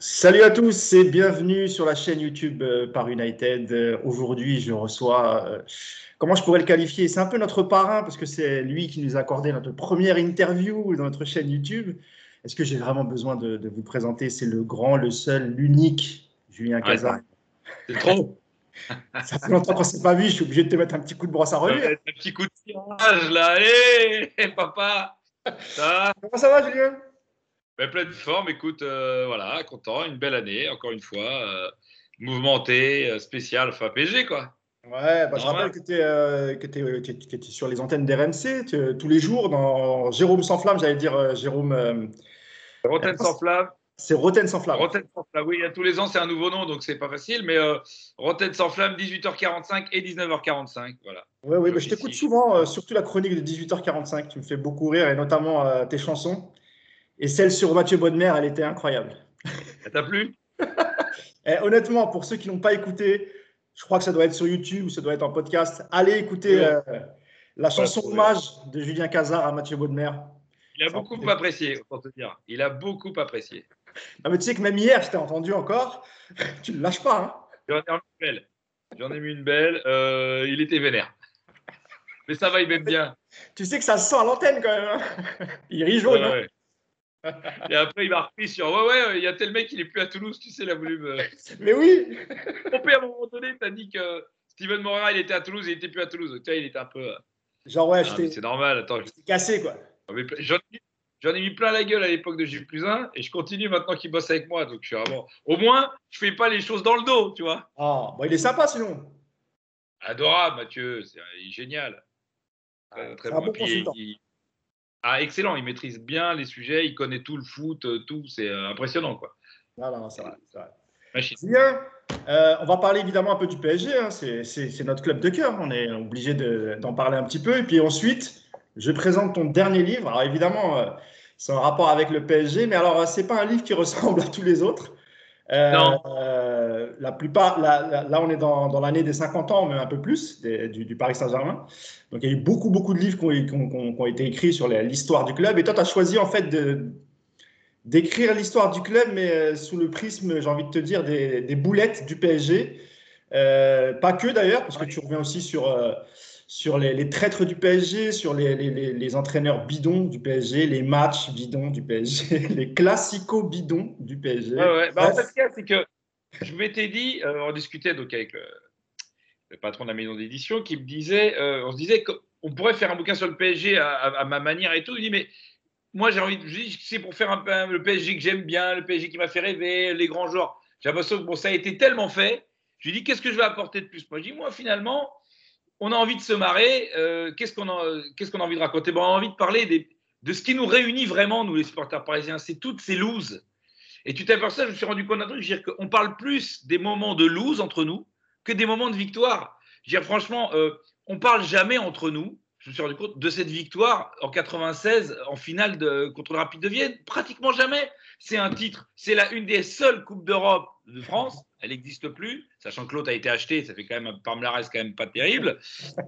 Salut à tous et bienvenue sur la chaîne YouTube euh, par United. Euh, Aujourd'hui, je reçois, euh, comment je pourrais le qualifier? C'est un peu notre parrain parce que c'est lui qui nous a accordé notre première interview dans notre chaîne YouTube. Est-ce que j'ai vraiment besoin de, de vous présenter? C'est le grand, le seul, l'unique Julien Cazard. C'est trop. Ça fait longtemps qu'on ne s'est pas vu, je suis obligé de te mettre un petit coup de brosse à reluire. Un petit coup de tirage là, allez, papa. Ça va? Comment ça va, Julien? Ben, Pleine forme, écoute, euh, voilà, content, une belle année, encore une fois, euh, mouvementée, euh, spéciale, enfin PG quoi. Ouais, bah, je rappelle que tu es, euh, sur les antennes d'RMC tous les jours dans Jérôme sans flamme, j'allais dire Jérôme. Rotten sans flamme. c'est Roten sans flamme. Rotten sans flamme, oui, tous les ans c'est un nouveau nom, donc c'est pas facile, mais Rotten sans flamme, 18h45 et 19h45, voilà. Ouais, oui, bah, je t'écoute souvent, surtout la chronique de 18h45, tu me fais beaucoup rire, et notamment tes chansons. Et celle sur Mathieu Bodmer, elle était incroyable. Ça t'a plu? Et honnêtement, pour ceux qui n'ont pas écouté, je crois que ça doit être sur YouTube ou ça doit être en podcast, allez écouter Oui. euh, la chanson hommage de Julien Cazard à Mathieu Bodmer. Il a Ça beaucoup fait- apprécié, pour te dire. Il a beaucoup apprécié. Ah, mais tu sais que même hier, je t'ai entendu encore, tu ne le lâches pas. Hein J'en ai mis une belle. J'en ai mis une belle. Euh, il était vénère. Mais ça va, il m'aime bien. tu sais que ça se sent à l'antenne quand même. hein il rit jaune. Ouais, hein. ouais. Et après, il m'a repris sur Ouais, ouais, il y a tel mec, il est plus à Toulouse, tu sais, il a voulu me Mais oui, tromper à un moment donné. T'as dit que Steven Moreira, il était à Toulouse, il était plus à Toulouse. Tu vois, il était un peu. euh, genre ouais, ah, c'est normal, attends. je cassé quoi. J'en ai mis plein la gueule à l'époque de plus 1 et je continue maintenant qu'il bosse avec moi. Donc, je suis vraiment. Au moins, je fais pas les choses dans le dos, tu vois. Ah, bon, il est sympa sinon. Adorable, Mathieu, il est génial. Très, très bon. bon il- Ah, excellent, il maîtrise bien les sujets, il connaît tout le foot, euh, tout, c'est euh, impressionnant, quoi. C'est vrai, c'est vrai. Julien, euh, on va parler évidemment un peu du PSG. hein. C'est- notre club de cœur. On est obligé de- d'en parler un petit peu. Et puis ensuite, je présente ton dernier livre. Alors évidemment, euh, c'est en rapport avec le PSG, mais alors c'est pas un livre qui ressemble à tous les autres. Euh, Non. Euh, la plupart, là, on est dans, dans l'année des 50 ans, même un peu plus, des- du, du Paris Saint-Germain. Donc il y a eu beaucoup, beaucoup de livres qui ont, qui ont- qui ont- qui ont été écrits sur l'histoire du club. Et toi, tu as choisi en fait d'écrire l'histoire du club, mais euh, sous le prisme, j'ai envie de te dire, des, des boulettes du PSG. Euh, pas que d'ailleurs, parce que tu reviens aussi sur, sur les, les traîtres du PSG, sur les, les- les- les entraîneurs bidons du PSG, les matchs bidons du PSG, les classicos bidons du PSG. Ouais, ouais. Bah, en fait, c'est que je m'étais dit, euh, on discutait donc avec le, patron de la maison d'édition qui me disait, euh, on se disait qu'on pourrait faire un bouquin sur le PSG à, ma manière et tout. Il dit, mais moi, j'ai envie C'est pour faire un peu le PSG que j'aime bien, le PSG qui m'a fait rêver, les grands joueurs. J'ai l'impression que bon, ça a été tellement fait. Je lui dis, qu'est-ce que je vais apporter de plus? Moi, je dis, moi, finalement, on a envie de se marrer. euh, qu'est-ce qu'on a, qu'est-ce qu'on a envie de raconter? On a envie de parler de ce qui nous réunit vraiment, nous, les supporters parisiens. C'est toutes ces looses. Et tu t'aperçois, je me suis rendu compte d'un truc, je veux dire qu'on parle plus des moments de lose entre nous que des moments de victoire. Je veux dire, franchement, euh, on parle jamais entre nous. Je me suis rendu compte de cette victoire en 96 en finale contre le Rapide de Vienne. Pratiquement jamais. C'est un titre. C'est la une des seules coupes d'Europe de France. Elle n'existe plus, sachant que l'autre a été acheté. Ça fait quand même un palmarès quand même pas terrible.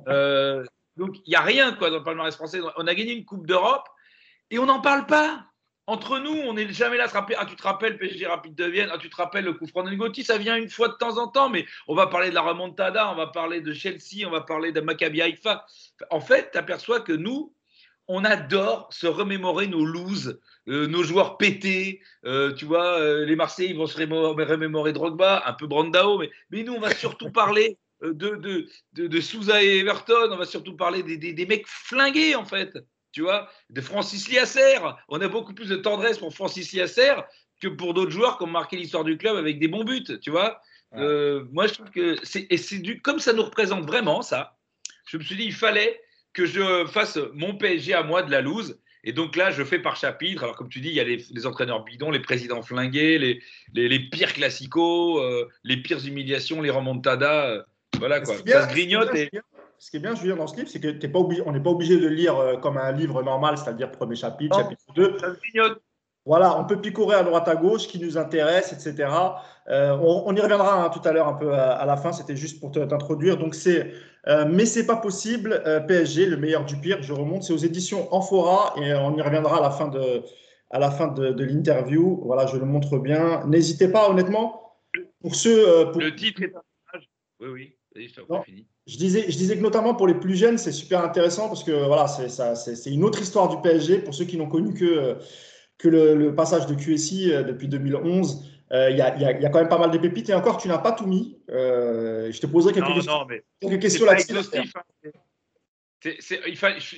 Euh, donc il y a rien quoi dans le palmarès français. On a gagné une coupe d'Europe et on n'en parle pas. Entre nous, on n'est jamais là à se rappeler. Ah, tu te rappelles PSG Rapide de Vienne. Ah, tu te rappelles le coup franc de. Ça vient une fois de temps en temps, mais on va parler de la remontada, on va parler de Chelsea, on va parler de Maccabi Haïfa. En fait, tu aperçois que nous, on adore se remémorer nos loses, euh, nos joueurs pétés. Euh, tu vois, euh, les Marseillais ils vont se remémorer Drogba, un peu Brandao, mais, nous, on va surtout parler de, Souza et Everton. On va surtout parler des mecs flingués, en fait tu vois, de Francis Liasser. On a beaucoup plus de tendresse pour Francis Liasser que pour d'autres joueurs qui ont marqué l'histoire du club avec des bons buts, tu vois. Ouais. Euh, moi, je trouve que c'est et c'est du comme ça nous représente vraiment ça. Je me suis dit, il fallait que je fasse mon PSG à moi de la loose. Et donc là, je fais par chapitre. Alors, comme tu dis, il y a les, les entraîneurs bidons, les présidents flingués, les, les, les pires classicos, euh, les pires humiliations, les remontadas. euh, voilà quoi. Bien- ça se grignote et Ce qui est bien, Julien, dans ce livre, c'est que t'es pas obligé, on n'est pas obligé de le lire euh, comme un livre normal, c'est-à-dire premier chapitre, Non. chapitre 2. ça se grignote. Voilà, on peut picorer à droite à gauche, qui nous intéresse, etc. Euh, on, on y reviendra hein, tout à l'heure un peu à, à la fin. C'était juste pour t'introduire. Donc c'est, euh, mais c'est pas possible. euh, PSG, le meilleur du pire. Je remonte. C'est aux éditions Amphora et on y reviendra à la fin de, à la fin de, l'interview. Voilà, je le montre bien. N'hésitez pas, honnêtement, pour ceux. Euh, le titre est Oui, oui. Je disais, je disais que notamment pour les plus jeunes, c'est super intéressant parce que voilà, c'est une autre histoire du PSG. Pour ceux qui n'ont connu que, que le, passage de QSI euh, depuis 2011, euh, il y, a, y, a, quand même pas mal de pépites. Et encore, tu n'as pas tout mis. je te poserai quelques questions, quelques questions là-dessus.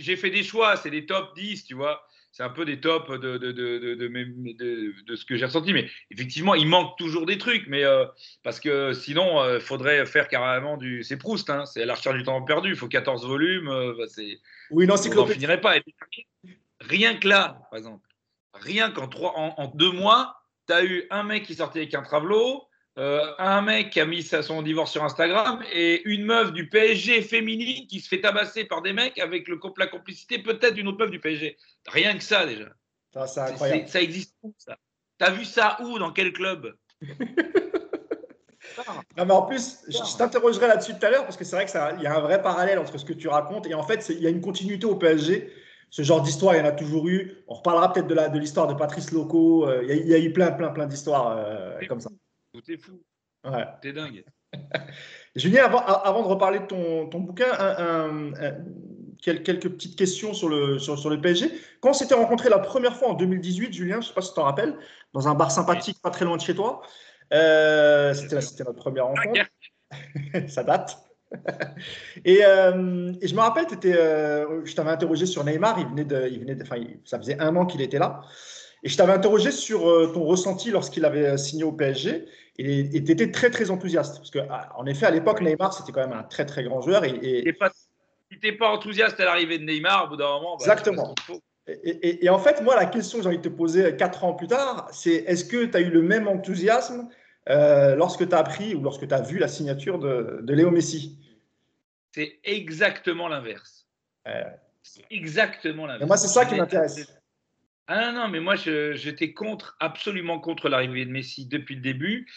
J'ai fait des choix, c'est des top 10, tu vois c'est un peu des tops de, de, de, de ce que j'ai ressenti. Mais effectivement, il manque toujours des trucs. Mais euh, parce que sinon, il euh, faudrait faire carrément du. C'est Proust, hein, c'est la recherche du temps perdu. Il faut 14 volumes. Euh, bah, c'est... Oui, non, On n'en finirait pas. Rien que là, par exemple, rien qu'en trois, en, deux mois, tu as eu un mec qui sortait avec un travelot, euh, un mec qui a mis son divorce sur Instagram et une meuf du PSG féminine qui se fait tabasser par des mecs avec le, la complicité peut-être d'une autre meuf du PSG. Rien que ça déjà. Ça, c'est incroyable. ça existe où ça? T'as vu ça où Dans quel club? Non, mais en plus, je, t'interrogerai là-dessus tout à l'heure parce que c'est vrai qu'il y a un vrai parallèle entre ce que tu racontes et en fait, il y a une continuité au PSG. Ce genre d'histoire, il y en a toujours eu. On reparlera peut-être de l'histoire de, de Patrice Loco. Euh, il, y a, eu plein, plein, plein d'histoires euh, comme ça. Est fou. Ouais. T'es dingue. Julien, avant, avant, de reparler de ton, ton bouquin, quelques petites questions sur le, sur, sur le PSG. Quand on s'était rencontré la première fois en 2018, Julien, je ne sais pas si tu t'en rappelles, dans un bar sympathique pas très loin de chez toi, euh, c'était notre première rencontre. Ça date. et, euh, et, je me rappelle, étais, euh, je t'avais interrogé sur Neymar. Il venait de, il venait de, enfin, ça faisait un an qu'il était là. Et je t'avais interrogé sur ton ressenti lorsqu'il avait signé au PSG. Et tu étais très, très enthousiaste. Parce qu'en ah, effet, à l'époque, Neymar, c'était quand même un très, très grand joueur. Et, et... Si tu n'es pas enthousiaste à l'arrivée de Neymar, au bout d'un moment. Bah, Exactement. Et, et, en fait, moi, la question que j'ai envie de te poser quatre ans plus tard, c'est est-ce que tu as eu le même enthousiasme euh, lorsque tu as appris ou lorsque tu as vu la signature de, de Léo Messi? C'est exactement l'inverse. exactement l'inverse. Moi, c'est ça qui m'intéresse. Ah non, mais moi, j'étais contre, absolument contre l'arrivée de Messi depuis le début,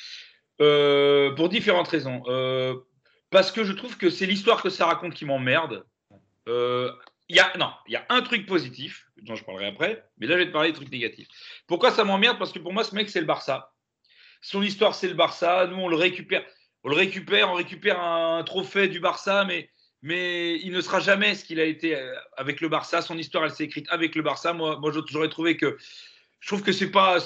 euh, pour différentes raisons. Euh, parce que je trouve que c'est l'histoire que ça raconte qui m'emmerde. Euh, non, il y a un truc positif, dont je parlerai après, mais là, je vais te parler des trucs négatifs. Pourquoi ça m'emmerde? Parce que pour moi, ce mec, c'est le Barça. Son histoire, c'est le Barça. Nous, on le récupère. On le récupère, on récupère un trophée du Barça, mais mais il ne sera jamais ce qu'il a été euh, avec le Barça. Son histoire, elle s'est écrite avec le Barça. Moi, moi j'aurais trouvé que je trouve que c'est pas,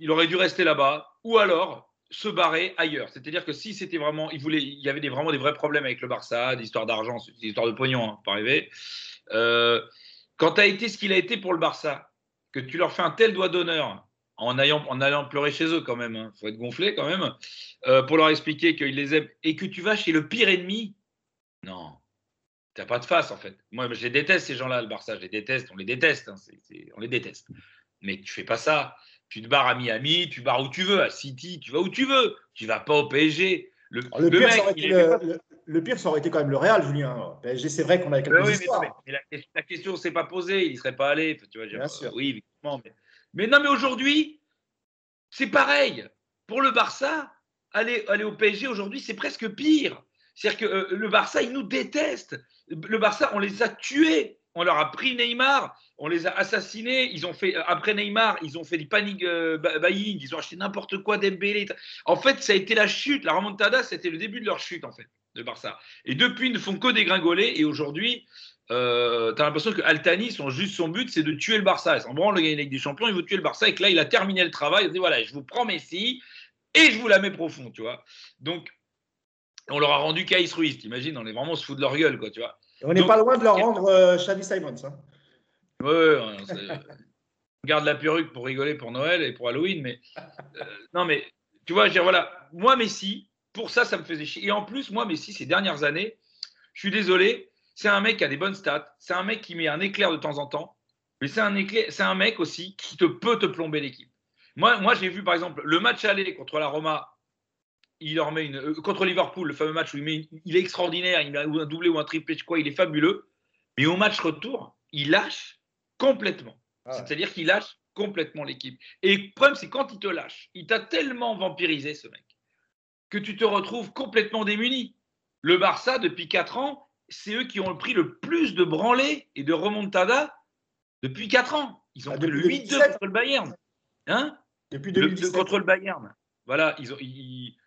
il aurait dû rester là-bas, ou alors se barrer ailleurs. C'est-à-dire que si c'était vraiment, il voulait, il y avait des, vraiment des vrais problèmes avec le Barça, d'histoire d'argent, d'histoire de pognon, hein, pas rêver. Euh, quand tu as été ce qu'il a été pour le Barça, que tu leur fais un tel doigt d'honneur en, en allant pleurer chez eux quand même, il hein, faut être gonflé quand même, euh, pour leur expliquer qu'ils les aiment, et que tu vas chez le pire ennemi, non, T'as pas de face en fait. Moi, je les déteste ces gens-là, le Barça. Je les déteste. On les déteste. Hein, on les déteste. Mais tu fais pas ça. Tu te barres à Miami, tu barres où tu veux, à City, tu vas où tu veux. Tu vas pas au PSG. Le, pire, ça aurait été quand même le Real, Julien. PSG, c'est vrai qu'on a quelques oui, histoires. Mais, la, question ne s'est pas posée. Il ne serait pas allé. Tu vois, Bien sûr. Oui, évidemment. Mais, non, mais aujourd'hui, c'est pareil. Pour le Barça, aller, aller au PSG aujourd'hui, c'est presque pire. C'est-à-dire que euh, le Barça, il nous déteste. Le Barça, on les a tués. On leur a pris Neymar, on les a assassinés. Ils ont fait après Neymar, ils ont fait du panic euh, buying, ils ont acheté n'importe quoi d'Embélé. En fait, ça a été la chute. La remontada, c'était le début de leur chute en fait, le Barça. Et depuis, ils ne font que dégringoler. Et aujourd'hui, euh, tu as l'impression que Altani, son juste but, c'est de tuer le Barça. Il s'en branle le gagner avec des champions, il veut tuer le Barça. Et que là, il a terminé le travail. Il dit voilà, je vous prends Messi et je vous la mets profond, tu vois. Donc on leur a rendu Kais Ruiz, t'imagines On est vraiment se fout de leur gueule, quoi, tu vois. on n'est pas loin de leur rendre euh, Xavi Simons. Hein. Ouais, on garde la perruque pour rigoler pour Noël et pour Halloween, mais euh, non, mais tu vois, je dire, voilà, moi Messi, pour ça, ça me faisait chier. Et en plus, moi Messi, ces dernières années, je suis désolé, c'est un mec qui a des bonnes stats, c'est un mec qui met un éclair de temps en temps, mais c'est un éclair, c'est un mec aussi qui te peut te plomber l'équipe. Moi, moi j'ai vu par exemple le match aller contre la Roma il leur met une. Euh, contre Liverpool, le fameux match où il, met il est extraordinaire, il a un doublé ou un triplé, quoi, il est fabuleux. Mais au match retour, il lâche complètement. Ah C'est-à-dire qu'il lâche complètement l'équipe. Et le problème, c'est quand il te lâche, il t'a tellement vampirisé, ce mec, que tu te retrouves complètement démuni. Le Barça, depuis 4 ans, c'est eux qui ont pris le plus de branlés et de remontada Depuis 4 ans. Ils ont ah, pris le 8-2 contre le Bayern. Hein? Depuis 2017. contre le Bayern. Voilà, ils ont,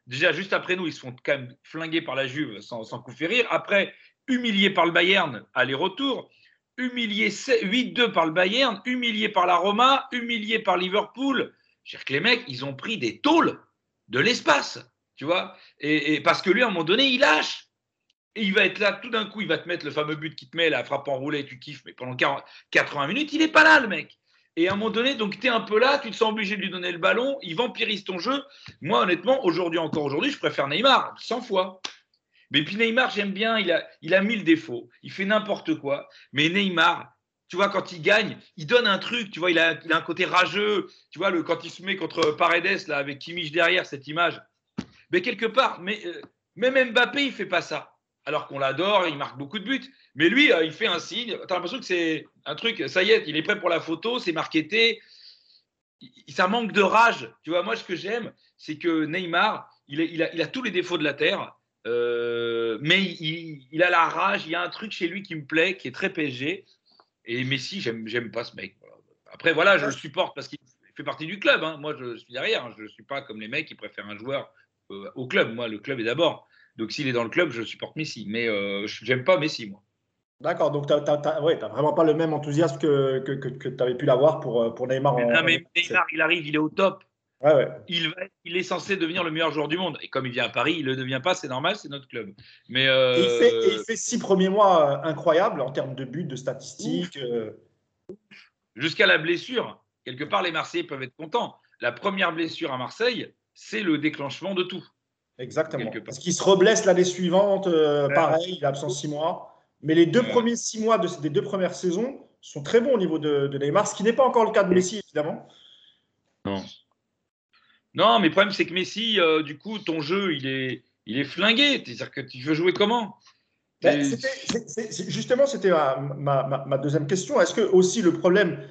déjà juste après nous, ils se font quand même flinguer par la Juve sans, sans coup rire. Après, humiliés par le Bayern, aller-retour. Humiliés 8-2 par le Bayern, humiliés par la Roma, humiliés par Liverpool. Je les mecs, ils ont pris des tôles de l'espace, tu vois. Et, parce que lui, à un moment donné, il lâche. Et il va être là, tout d'un coup, il va te mettre le fameux but qui te met, la frappe enroulée, tu kiffes, mais pendant 40, 80 minutes, il n'est pas là, le mec. Et à un moment donné, donc tu es un peu là, tu te sens obligé de lui donner le ballon, il vampirise ton jeu. Moi, honnêtement, aujourd'hui, encore aujourd'hui, je préfère Neymar 100 fois. Mais puis Neymar, j'aime bien, il a, il a mille défauts, il fait n'importe quoi. Mais Neymar, tu vois, quand il gagne, il donne un truc, tu vois, il a, un côté rageux. Tu vois, le, quand il se met contre Paredes, là, avec Kimmich derrière, cette image. Mais quelque part, mais, euh, même Mbappé, il fait pas ça. Alors qu'on l'adore, il marque beaucoup de buts. Mais lui, euh, il fait un signe. Tu as l'impression que c'est un truc, ça y est, il est prêt pour la photo, c'est marketé. Ça manque de rage. Tu vois, moi, ce que j'aime, c'est que Neymar, il a, tous les défauts de la Terre. Euh, mais il, a la rage, il y a un truc chez lui qui me plaît, qui est très PSG. Et Messi, j'aime pas ce mec. Après, voilà, je le supporte parce qu'il fait partie du club. Hein. Moi, je suis derrière. Hein. Je ne suis pas comme les mecs qui préfèrent un joueur euh, au club. Moi, le club est d'abord. Donc, s'il est dans le club, je supporte Messi. Mais euh, j'aime pas Messi, moi. D'accord, donc tu n'as ouais, vraiment pas le même enthousiasme que, que, que, tu avais pu l'avoir pour, euh, pour Neymar. non, mais Neymar, il arrive, il est au top. Il, il, est censé devenir le meilleur joueur du monde. Et comme il vient à Paris, il ne le devient pas, c'est normal, c'est notre club. Mais euh, il, fait, il, fait, six premiers mois incroyables en termes de buts, de statistiques. Jusqu'à la blessure. Quelque part, les Marseillais peuvent être contents. La première blessure à Marseille, c'est le déclenchement de tout. Exactement. Parce qu'il se reblesse l'année suivante, euh, pareil, il est absent six mois. Mais les deux premiers six mois de, des deux premières saisons sont très bons au niveau de, Neymar, ce qui n'est pas encore le cas de Messi, évidemment. Non. Non, mais le problème, c'est que Messi, euh, du coup, ton jeu, il est, il est flingué. C'est-à-dire que tu veux jouer comment? Ben, Justement, c'était ma, ma, deuxième question. Est-ce que aussi le problème,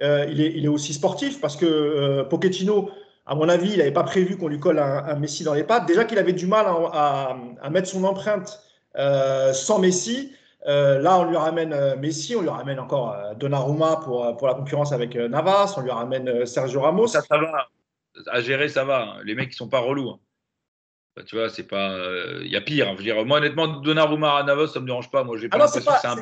euh, il, est, il, est, aussi sportif? Parce que Pochettino à mon avis, il n'avait pas prévu qu'on lui colle un, Messi dans les pattes. Déjà qu'il avait du mal à, mettre son empreinte euh, sans Messi. Euh, là, on lui ramène euh, Messi, on lui ramène encore Donnarumma pour, pour la concurrence avec Navas, on lui ramène Sergio Ramos. Ça, ça va. À gérer, ça va. Les mecs, ils sont pas relous. Hein. Bah, tu vois, c'est pas. Il y a pire. Hein. Je veux dire, moi, honnêtement, Donnarumma à Navas, ça me dérange pas. Moi, j'ai pas l'impression que c'est un.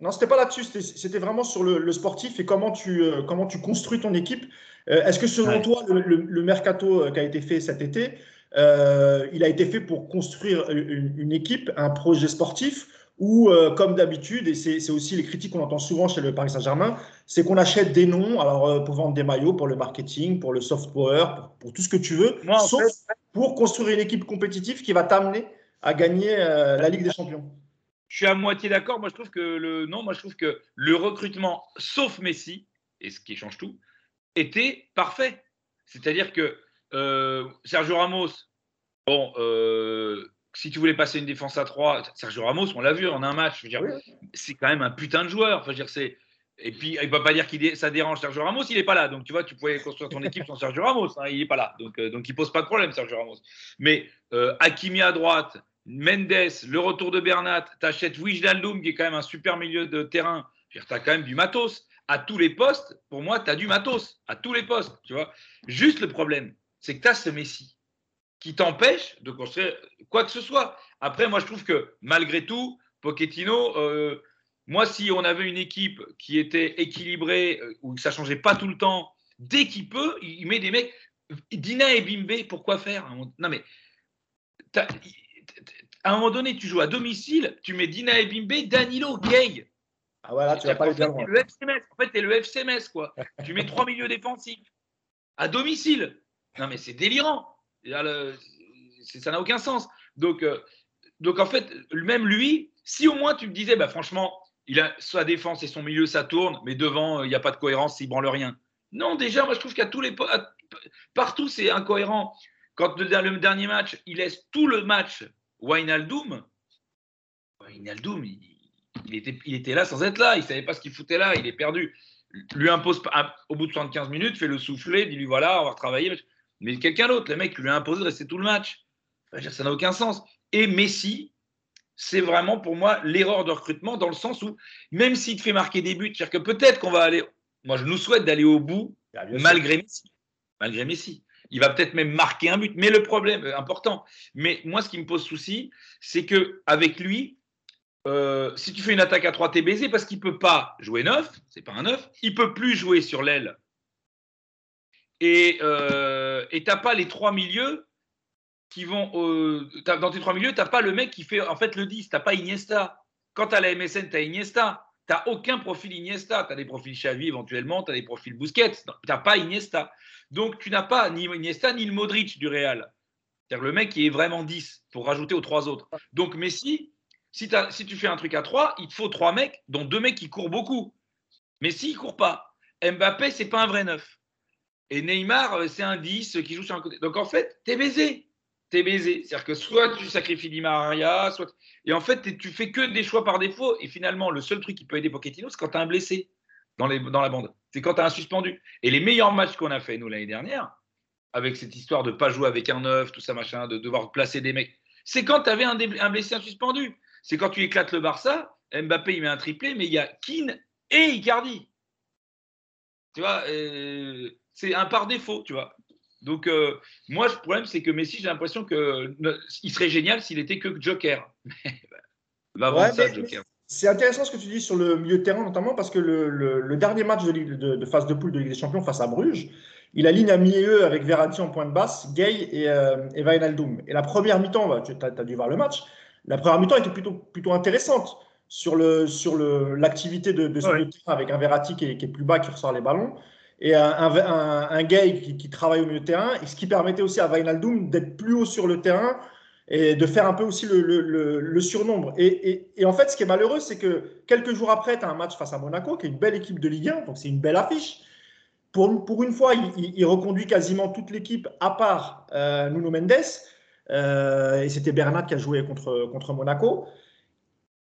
Non, c'était pas là-dessus. C'était vraiment sur le, sportif et comment tu, comment tu construis ton équipe. Euh, est-ce que selon toi, le, mercato euh, qui a été fait cet été, euh, il a été fait pour construire une, équipe, un projet sportif ou comme d'habitude, et c'est aussi les critiques qu'on entend souvent chez le Paris Saint-Germain, c'est qu'on achète des noms alors, pour vendre des maillots, pour le marketing, pour le soft power, pour, tout ce que tu veux, sauf pour construire une équipe compétitive qui va t'amener à gagner la Ligue des Champions. Je suis à moitié d'accord. Moi, je trouve que le non, moi, je trouve que le recrutement, sauf Messi, et ce qui change tout, était parfait. C'est-à-dire que euh, Sergio Ramos, bon, euh, si tu voulais passer une défense à 3, Sergio Ramos, on l'a vu en un match, c'est quand même un putain de joueur. Enfin, dire, c'est. Et puis, il ne va pas dire que ça dérange Sergio Ramos, il n'est pas là. Donc, tu vois, tu pouvais construire ton équipe sans Sergio Ramos, hein, il n'est pas là. Donc, euh, donc il ne pose pas de problème, Sergio Ramos. Mais Hakimi à droite, Mendes, le retour de Bernat, tu achètes Wijnaldum, qui est quand même un super milieu de terrain. Tu as quand même du matos à tous les postes, pour moi, tu as du matos, à tous les postes, tu vois. Juste le problème, c'est que tu as ce Messi qui t'empêche de construire quoi que ce soit. Après, moi, je trouve que malgré tout, Pochettino, euh, moi, si on avait une équipe qui était équilibrée, euh, où ça changeait pas tout le temps, dès qu'il peut, il met des mecs. Dina et Bimbe, pourquoi faire? Non, mais à un moment donné, tu joues à domicile, tu mets Dina et Bimbe, Danilo, Gay. Ah voilà, tu vas pas le dire. En fait, tu es le FCMS, quoi. tu mets trois milieux défensifs à domicile. Non, mais c'est délirant. ça n'a aucun sens. Donc, euh, donc, en fait, même lui, si au moins tu me disais, bah, franchement, il a sa défense et son milieu, ça tourne, mais devant, il n'y a pas de cohérence, il branle rien. Non, déjà, moi, je trouve qu'à tous les partout, c'est incohérent. Quand le, le, dernier match, il laisse tout le match Wijnaldum, Wijnaldum, il, il était, il était là sans être là. Il ne savait pas ce qu'il foutait là. Il est perdu. Lui impose, au bout de 75 minutes, fait le souffler, dit lui voilà, on va retravailler. Mais quelqu'un d'autre, le mec lui a imposé de rester tout le match. ça n'a aucun sens. Et Messi, c'est vraiment pour moi l'erreur de recrutement dans le sens où même s'il te fait marquer des buts, c'est-à-dire que peut-être qu'on va aller, moi je nous souhaite d'aller au bout ah, malgré Messi, malgré Messi. Il va peut-être même marquer un but, mais le problème euh, important. Mais moi, ce qui me pose souci, c'est que avec lui, euh, si tu fais une attaque à 3, t'es baisé parce qu'il peut pas jouer neuf, c'est pas un neuf, il peut plus jouer sur l'aile. Et euh, tu n'as pas les trois milieux qui vont. dans tes trois milieux, tu n'as pas le mec qui fait en fait le 10, tu n'as pas Iniesta. Quand tu as la MSN, tu as Iniesta. Tu n'as aucun profil Iniesta. Tu as des profils Xavi éventuellement, tu as des profils Busquets. Tu n'as pas Iniesta. Donc tu n'as pas ni Iniesta ni le Modric du Real. C'est-à-dire le mec qui est vraiment 10 pour rajouter aux trois autres. Donc Messi, si, tu fais un truc à 3, il te faut trois mecs, dont deux mecs qui courent beaucoup. Messi, il court pas. Mbappé, c'est pas un vrai neuf. Et Neymar, euh, c'est un 10 qui joue sur un côté. Donc en fait, tu es baisé t'es baisé. C'est-à-dire que soit tu sacrifies Di Maria, soit. Et en fait, tu fais que des choix par défaut. Et finalement, le seul truc qui peut aider Pochettino, c'est quand tu as un blessé dans, la bande. C'est quand tu as un suspendu. Et les meilleurs matchs qu'on a fait, nous, l'année dernière, avec cette histoire de ne pas jouer avec un neuf, tout ça, machin, de devoir placer des mecs, c'est quand tu avais un, un, blessé, un suspendu. C'est quand tu éclates le Barça, Mbappé, il met un triplé, mais il y a Keane et Icardi. Tu vois, euh, c'est un par défaut, tu vois. Donc, euh, moi, le problème, c'est que Messi, j'ai l'impression qu'il serait génial s'il était que Joker. C'est intéressant ce que tu dis sur le milieu de terrain, notamment parce que le, dernier match de, phase de poule de Ligue des Champions face à Bruges, il aligne à milieu avec Verratti en point de basse, Gay et, euh, et Et la première mi-temps, bah, tu as, dû voir le match, la première mi-temps était plutôt, plutôt intéressante sur l'activité sur le, de, ce milieu de terrain avec un Verratti qui est, qui est, plus bas, qui ressort les ballons et un, un, un gay qui, travaille au milieu de terrain, et ce qui permettait aussi à Wijnaldum d'être plus haut sur le terrain et de faire un peu aussi le, le, le, surnombre. Et, et, en fait, ce qui est malheureux, c'est que quelques jours après, tu as un match face à Monaco, qui est une belle équipe de Ligue 1, donc c'est une belle affiche. Pour, pour une fois, il, il, reconduit quasiment toute l'équipe, à part euh, Nuno Mendes, et c'était Bernat qui a joué contre, contre Monaco.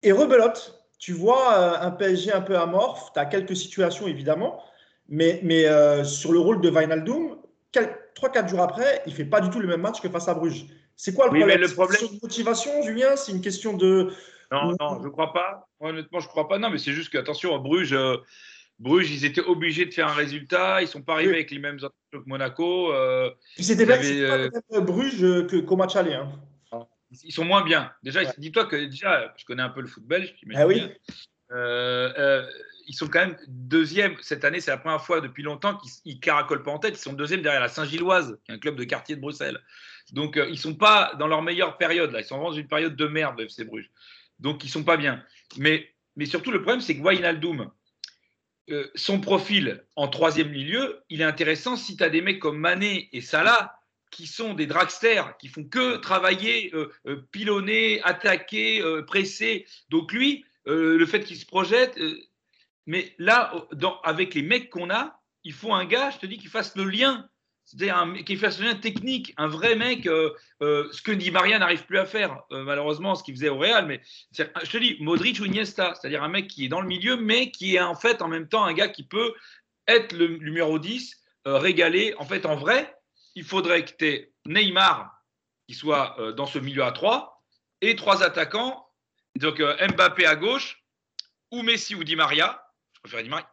Et rebelote, tu vois euh, un PSG un peu amorphe, tu as quelques situations évidemment, mais, mais euh, sur le rôle de Wijnaldum, 3-4 jours après, il ne fait pas du tout le même match que face à Bruges. C'est quoi le oui, problème, le problème... C'est une motivation, Julien? C'est une question de. Non, non, je ne crois pas. Honnêtement, je ne crois pas. Non, mais c'est juste que, attention, Bruges, euh, Bruges, ils étaient obligés de faire un résultat. Ils ne sont pas arrivés avec les mêmes attentes que Monaco. Euh, c'était pas, euh... pas Bruges qu'au match aller. Hein. Ils sont moins bien. Déjà, dis-toi que déjà, je connais un peu le football. Ah oui. Euh, ils sont quand même deuxième cette année. C'est la première fois depuis longtemps qu'ils caracolent pas en tête. Ils sont deuxième derrière la Saint-Gilloise, qui est un club de quartier de Bruxelles. Donc, euh, ils sont pas dans leur meilleure période. Là. Ils sont dans une période de merde, le FC Bruges. Donc, ils sont pas bien. Mais, mais surtout, le problème, c'est que Wijnaldum, euh, son profil en troisième milieu, il est intéressant si tu as des mecs comme Mané et Salah qui sont des dragsters, qui font que travailler, euh, pilonner, attaquer, presser. Donc lui, le fait qu'il se projette, mais là, avec les mecs qu'on a, il faut un gars, je te dis, qui fasse le lien. C'est-à-dire qui fasse le lien technique, un vrai mec, euh, euh, ce que Di Maria n'arrive plus à faire, euh, malheureusement, ce qu'il faisait au Real. Mais je te dis, Modric ou Iniesta, c'est-à-dire un mec qui est dans le milieu, mais qui est en fait en même temps un gars qui peut être le numéro 10, régalé. En fait, en vrai, il faudrait que tu aies Neymar qui soit dans ce milieu à 3 et trois attaquants, donc Mbappé à gauche, ou Messi ou Di Maria,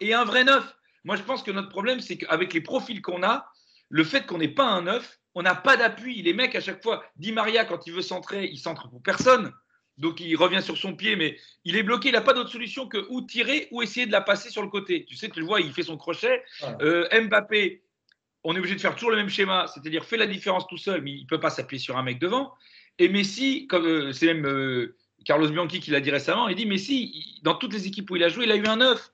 et un vrai neuf. Moi, je pense que notre problème, c'est qu'avec les profils qu'on a, le fait qu'on n'ait pas un neuf, on n'a pas d'appui. Les mecs, à chaque fois, Di Maria, quand il veut centrer, il centre pour personne. Donc, il revient sur son pied, mais il est bloqué. Il n'a pas d'autre solution que ou tirer ou essayer de la passer sur le côté. Tu sais, tu le vois, il fait son crochet. Euh, Mbappé, on est obligé de faire toujours le même schéma, c'est-à-dire fait la différence tout seul, mais il ne peut pas s'appuyer sur un mec devant. Et Messi, comme euh, c'est même euh, Carlos Bianchi qui l'a dit récemment, il dit Messi, dans toutes les équipes où il a joué, il a eu un neuf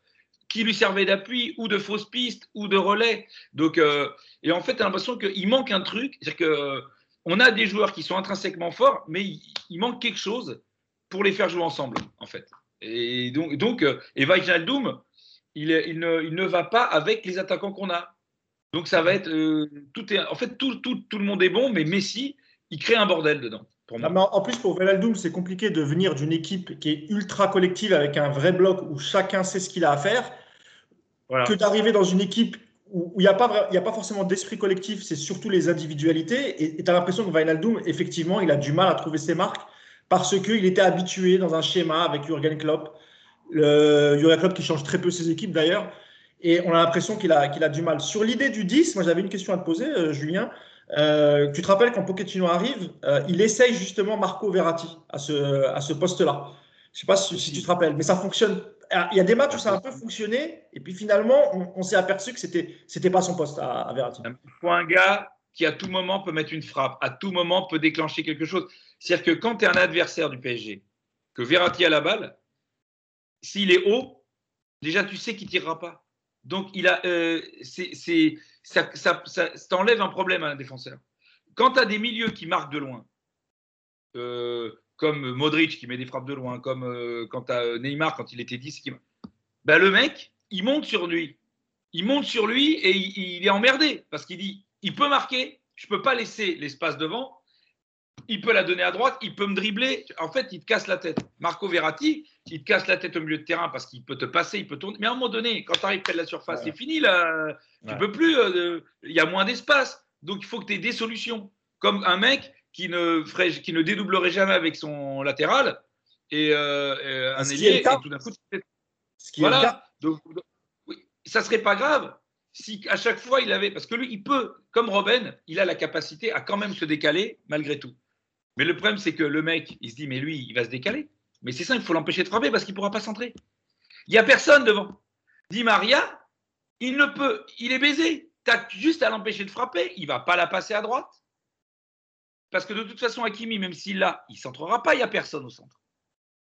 qui lui servait d'appui ou de fausse piste ou de relais. Donc, euh, et en fait, as l'impression qu'il manque un truc. C'est-à-dire qu'on a des joueurs qui sont intrinsèquement forts, mais il, manque quelque chose pour les faire jouer ensemble, en fait. Et donc, donc euh, et Wijnaldum, il, il, ne, il, ne, va pas avec les attaquants qu'on a. Donc ça va être euh, tout est en fait tout, tout, tout, le monde est bon, mais Messi, il crée un bordel dedans. Pour en plus, pour Wijnaldum, c'est compliqué de venir d'une équipe qui est ultra collective avec un vrai bloc où chacun sait ce qu'il a à faire, que d'arriver dans une équipe où il n'y a, pas, a pas forcément d'esprit collectif, c'est surtout les individualités. Et tu as l'impression que Wijnaldum, effectivement, il a du mal à trouver ses marques parce qu'il était habitué dans un schéma avec Jurgen Klopp. Le, Jurgen Klopp qui change très peu ses équipes d'ailleurs. Et on a l'impression qu'il a, qu'il a du mal. Sur l'idée du 10, moi j'avais une question à te poser, euh, Julien. Euh, tu te rappelles quand Pochettino arrive, euh, il essaye justement Marco Verratti à ce, à ce poste-là. Je ne sais pas si, tu te rappelles, mais ça fonctionne. Il y a des matchs où ça a un peu fonctionné, et puis finalement, on, s'est aperçu que c'était n'était pas son poste à, Verratti. Pour un gars qui à tout moment peut mettre une frappe, à tout moment peut déclencher quelque chose. C'est-à-dire que quand tu es un adversaire du PSG, que Verratti a la balle, s'il est haut, déjà tu sais qu'il ne tirera pas. Donc, il a, euh, ça, t'enlève un problème à un défenseur. Quand tu des milieux qui marquent de loin, euh, comme Modric qui met des frappes de loin, comme euh, quand tu as Neymar quand il était 10, qui... ben, le mec, il monte sur lui. Il monte sur lui et il, est emmerdé parce qu'il dit il peut marquer, je ne peux pas laisser l'espace devant, il peut la donner à droite, il peut me dribbler. En fait, il te casse la tête. Marco Verratti, il te casse la tête au milieu de terrain parce qu'il peut te passer, il peut tourner. Mais à un moment donné, quand tu arrives près de la surface, c'est fini là. Tu peux plus. Euh, il y a moins d'espace. Donc il faut que tu aies des solutions. Comme un mec qui ne, ferait, qui ne dédoublerait jamais avec son latéral et, euh, un ailier. Et tout d'un coup, Ce qui voilà. Donc, oui, ça serait pas grave si à chaque fois il avait. Parce que lui, il peut, comme Robben, il a la capacité à quand même se décaler malgré tout. Mais le problème, c'est que le mec, il se dit, mais lui, il va se décaler. Mais c'est ça, il faut l'empêcher de frapper parce qu'il ne pourra pas centrer. Il n'y a personne devant. Dit Maria, il ne peut, il est baisé. Tu juste à l'empêcher de frapper, il ne va pas la passer à droite. Parce que de toute façon, Hakimi, même s'il l'a, il ne centrera pas, il n'y a personne au centre.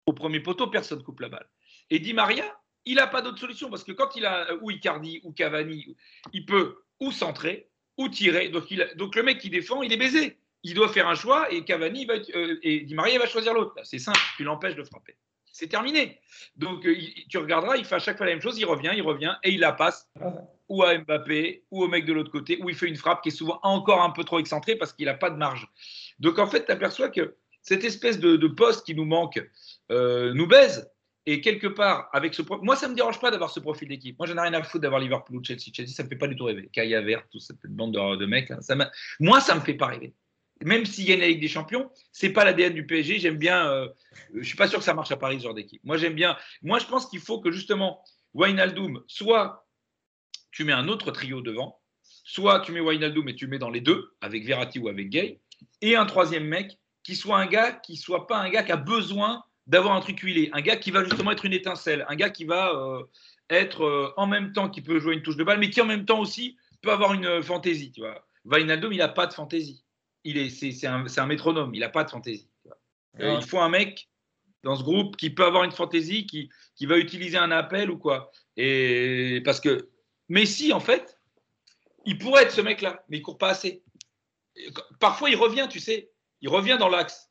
Au premier poteau, personne coupe la balle. Et Di Maria, il n'a pas d'autre solution parce que quand il a ou Icardi ou Cavani, il peut ou centrer ou tirer. Donc le mec qui défend, il est baisé il doit faire un choix et Cavani va, euh, et Di Maria va choisir l'autre. C'est simple, tu l'empêches de frapper. C'est terminé. Donc euh, tu regarderas, il fait à chaque fois la même chose, il revient, il revient et il la passe ou à Mbappé ou au mec de l'autre côté, où il fait une frappe qui est souvent encore un peu trop excentrée parce qu'il n'a pas de marge. Donc en fait, tu aperçois que cette espèce de, poste qui nous manque euh, nous baise. Et quelque part, avec ce moi, ça ne me dérange pas d'avoir ce profil d'équipe. Moi, j'en ai rien à foutre d'avoir Liverpool ou Chelsea. Chelsea, ça ne me fait pas du tout rêver. Kaya Vert, toute cette bande de, mecs. moi, ça ne me fait pas rêver même s'il y a une Ligue des Champions, c'est pas l'ADN du PSG. J'aime bien. Euh, je suis pas sûr que ça marche à Paris ce genre d'équipe. Moi, j'aime bien. Moi, je pense qu'il faut que justement Wijnaldum, soit tu mets un autre trio devant, soit tu mets Wijnaldum et tu mets dans les deux avec Verratti ou avec Gay, et un troisième mec qui soit un gars qui soit pas un gars qui a besoin d'avoir un truc huilé, un gars qui va justement être une étincelle, un gars qui va euh, être euh, en même temps qui peut jouer une touche de balle, mais qui en même temps aussi peut avoir une fantaisie. Tu vois, Wijnaldum, il n'a pas de fantaisie il est, c'est, un, un, métronome, il n'a pas de fantaisie. Euh, il faut un mec dans ce groupe qui peut avoir une fantaisie, qui, qui va utiliser un appel ou quoi. Et parce que Messi, en fait, il pourrait être ce mec-là, mais il court pas assez. Parfois, il revient, tu sais, il revient dans l'axe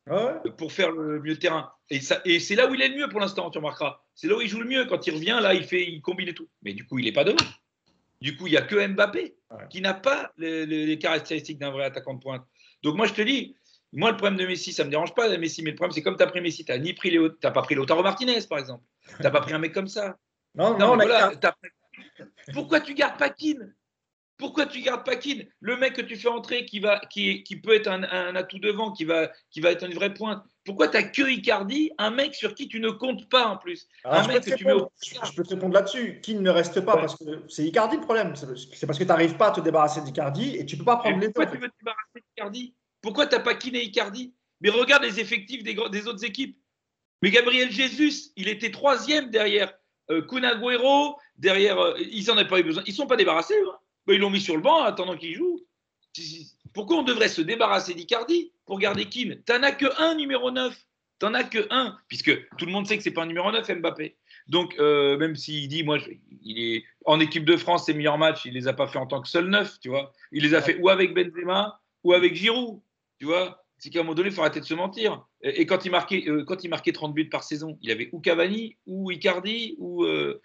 pour faire le mieux terrain. Et c'est là où il est le mieux pour l'instant, tu remarqueras. C'est là où il joue le mieux. Quand il revient, là, il fait, il combine et tout. Mais du coup, il n'est pas devant. Du coup, il n'y a que Mbappé qui n'a pas les, les, caractéristiques d'un vrai attaquant de pointe. Donc moi, je te dis, moi, le problème de Messi, ça ne me dérange pas, Messi, mais le problème, c'est comme tu as pris Messi, tu n'as ni pris Léo, pas pris Lautaro Martinez, par exemple. Tu n'as pas pris un mec comme ça. Non, non, voilà, Pourquoi tu gardes Paquin? Pourquoi tu gardes Paquin? Le mec que tu fais entrer qui, va, qui, qui peut être un, atout devant, qui va, qui va être une vraie pointe. Pourquoi tu n'as que Icardi, un mec sur qui tu ne comptes pas en plus un mec que tu mets Je peux te répondre là-dessus. Qui ne reste pas Parce que c'est Icardi le problème. C'est parce que tu n'arrives pas à te débarrasser d'Icardi et tu ne peux pas prendre les Pourquoi tu veux te débarrasser d'Icardi Pourquoi tu n'as pas Kine et Icardi Mais regarde les effectifs des, des, autres équipes. Mais Gabriel Jesus, il était troisième derrière euh, derrière. Euh, ils n'en avaient pas eu besoin. Ils ne sont pas débarrassés. Hein. Ben, ils l'ont mis sur le banc attendant qu'il joue. Pourquoi on devrait se débarrasser d'Icardi pour garder Keane T'en as que un numéro 9. T'en as que un, puisque tout le monde sait que c'est pas un numéro 9, Mbappé. Donc, euh, même s'il dit, moi, il est en équipe de France, ses meilleurs matchs, il les a pas fait en tant que seul neuf, tu vois. Il les a fait ou avec Benzema ou avec Giroud, tu vois. C'est qu'à un moment donné, il faut arrêter de se mentir. Et, quand, il marquait, euh, quand il marquait 30 buts par saison, il avait ou Cavani, ou Icardi, ou, euh,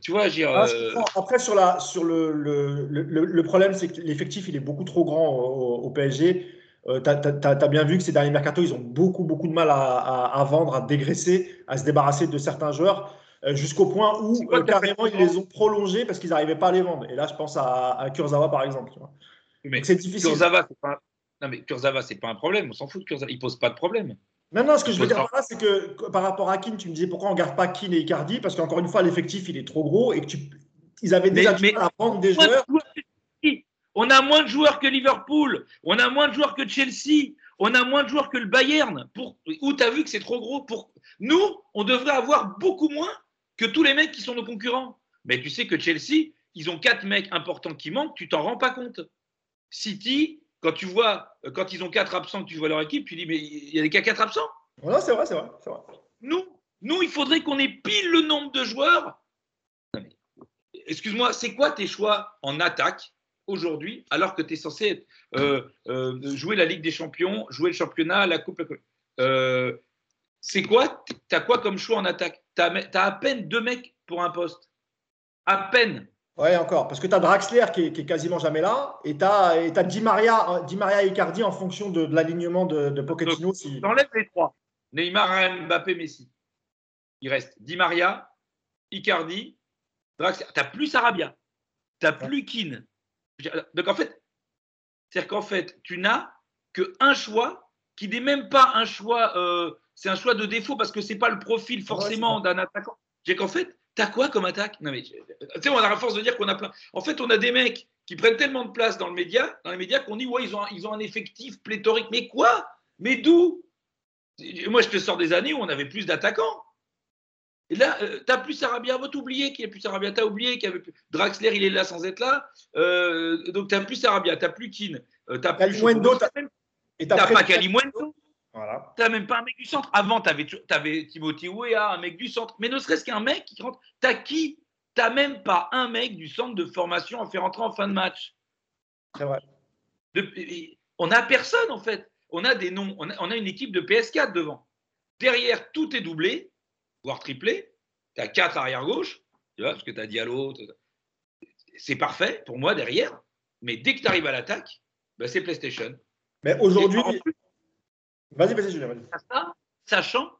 tu vois, ah, euh, Après, sur, la, sur le, le, le, problème, c'est que l'effectif, il est beaucoup trop grand au, PSG. Euh, tu as, bien vu que ces derniers mercato, ils ont beaucoup, beaucoup de mal à, à, vendre, à dégraisser, à se débarrasser de certains joueurs, euh, jusqu'au point où carrément ils les ont prolongés parce qu'ils n'arrivaient pas à les vendre. Et là, je pense à, à Kurzawa, par exemple. Mais c'est difficile. Kurzawa, c'est pas... Non, mais Kurzawa, c'est pas un problème. On s'en fout de Kurzawa. Il pose pas de problème. Non, ce que je veux dire par là, c'est que par rapport à Keane, tu me disais pourquoi on ne garde pas Keane et Icardi? Parce qu'encore une fois, l'effectif, il est trop gros et que tu, ils avaient déjà du mal à prendre des joueurs. On a moins de joueurs que Liverpool, on a moins de joueurs que Chelsea, on a moins de joueurs que le Bayern. Pour, où tu as vu que c'est trop gros? Pour... Nous, on devrait avoir beaucoup moins que tous les mecs qui sont nos concurrents. Mais tu sais que Chelsea, ils ont quatre mecs importants qui manquent, tu t'en rends pas compte. City, quand tu vois, quand ils ont quatre absents, que tu vois leur équipe, tu dis, mais il y a des cas quatre absents Non, c'est vrai, c'est vrai, vrai, Nous, nous, il faudrait qu'on ait pile le nombre de joueurs. Excuse-moi, c'est quoi tes choix en attaque aujourd'hui, alors que tu es censé euh, euh, jouer la Ligue des Champions, jouer le championnat, la Coupe. Euh, c'est quoi Tu as quoi comme choix en attaque? Tu as, à peine deux mecs pour un poste. À peine. Ouais, encore. Parce que tu as Draxler qui est, quasiment jamais là. Et tu as, Di, Maria, Di Maria et Icardi en fonction de, l'alignement de, de, Pochettino. Si... T'enlèves les trois. Neymar, Mbappé, Messi. Il reste Di Maria, Icardi, Draxler. Tu plus Sarabia. Tu plus Keane. Donc en fait, c'est-à-dire qu'en fait, tu n'as qu'un choix qui n'est même pas un choix, euh, c'est un choix de défaut parce que c'est pas le profil forcément d'un attaquant. C'est qu'en fait, tu as quoi comme attaque? Non mais tu sais, on a la force de dire qu'on a plein. En fait, on a des mecs qui prennent tellement de place dans le média, dans les médias qu'on dit ouais, ils ont, ils ont un effectif pléthorique. Mais quoi? Mais d'où? Moi, je te sors des années où on avait plus d'attaquants. Et là, euh, tu n'as plus Sarabia, va t'oublier qu'il n'y a plus Sarabia, tu as oublié qu'il y avait plus. Draxler, il est là sans être là. Euh, donc, tu n'as plus Sarabia, tu n'as plus Keane, euh, tu n'as plus. Et tu n'as pas Kalimwendo. Voilà. Tu n'as même pas un mec du centre. Avant, tu avais, avais, Timothy Weah, un mec du centre. Mais ne serait-ce qu'un mec qui rentre. Tu as qui? Tu n'as même pas un mec du centre de formation à faire rentrer en fin de match. C'est vrai. on n'a personne, en fait. On a des noms. On a, on a une équipe de PS4 devant. Derrière, tout est doublé voire triplé. Tu as quatre arrière-gauche, tu vois, parce que tu as Diallo. C'est parfait pour moi derrière. Mais dès que tu arrives à l'attaque, ben, c'est PlayStation. Mais aujourd'hui. Vas-y, vas-y, Julien. Vas sachant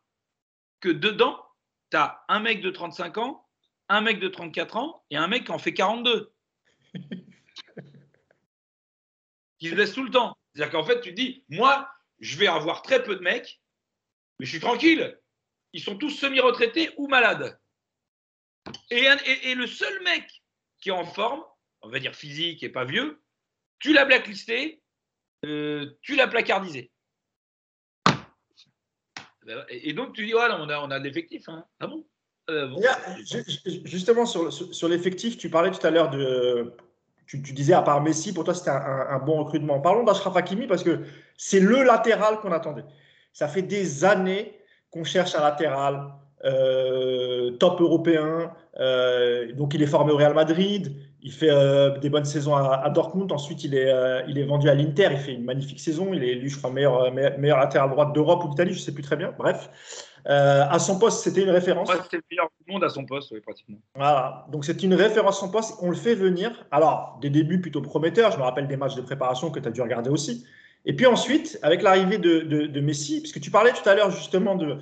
que dedans, tu as un mec de 35 ans, un mec de 34 ans et un mec qui en fait 42. qui se laisse tout le temps. C'est-à-dire qu'en fait, tu dis, moi, je vais avoir très peu de mecs, mais je suis tranquille ils sont tous semi-retraités ou malades. Et, le seul mec qui est en forme, on va dire physique et pas vieux, tu l'as blacklisté, euh, tu l'as placardisé. Et donc tu dis, voilà, on a, l'effectif. Hein. Ah bon, euh, Justement, sur, sur, l'effectif, tu parlais tout à l'heure de. Tu, disais, à part Messi, pour toi, c'était un, bon recrutement. Parlons d'Ashraf Hakimi parce que c'est le latéral qu'on attendait. Ça fait des années qu'on cherche un latéral euh, top européen. Euh, donc, il est formé au Real Madrid. Il fait euh, des bonnes saisons à, Dortmund. Ensuite, il est, il est vendu à l'Inter. Il fait une magnifique saison. Il est élu, je crois, meilleur, meilleur latéral droite d'Europe ou d'Italie. Je ne sais plus très bien. Bref. à son poste, c'était une référence. c'était le meilleur du monde à son poste, oui, pratiquement. Voilà. Donc, c'est une référence à son poste. On le fait venir. Alors, des débuts plutôt prometteurs. Je me rappelle des matchs de préparation que tu as dû regarder aussi. Et puis ensuite, avec l'arrivée de, de, Messi, puisque tu parlais tout à l'heure justement de,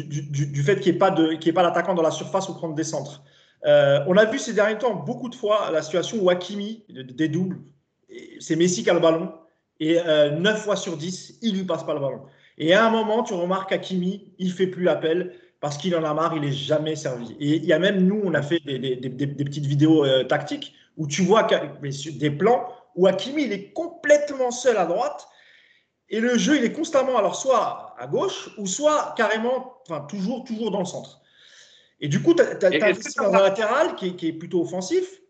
du, fait qu'il n'y ait pas l'attaquant dans la surface ou prendre des centres. Euh, on a vu ces derniers temps beaucoup de fois la situation où Hakimi dédouble, c'est Messi qui a le ballon, et euh, 9 fois sur 10, il lui passe pas le ballon. Et à un moment, tu remarques Hakimi, il fait plus l'appel parce qu'il en a marre, il n'est jamais servi. Et il y a même, nous, on a fait des, des, des, petites vidéos euh, tactiques où tu vois des plans où Hakimi, il est complètement seul à droite. Et le jeu, il est constamment, alors soit à gauche, ou soit carrément, enfin, toujours, toujours dans le centre. Et du coup, tu as, un latéral qui est, plutôt offensif.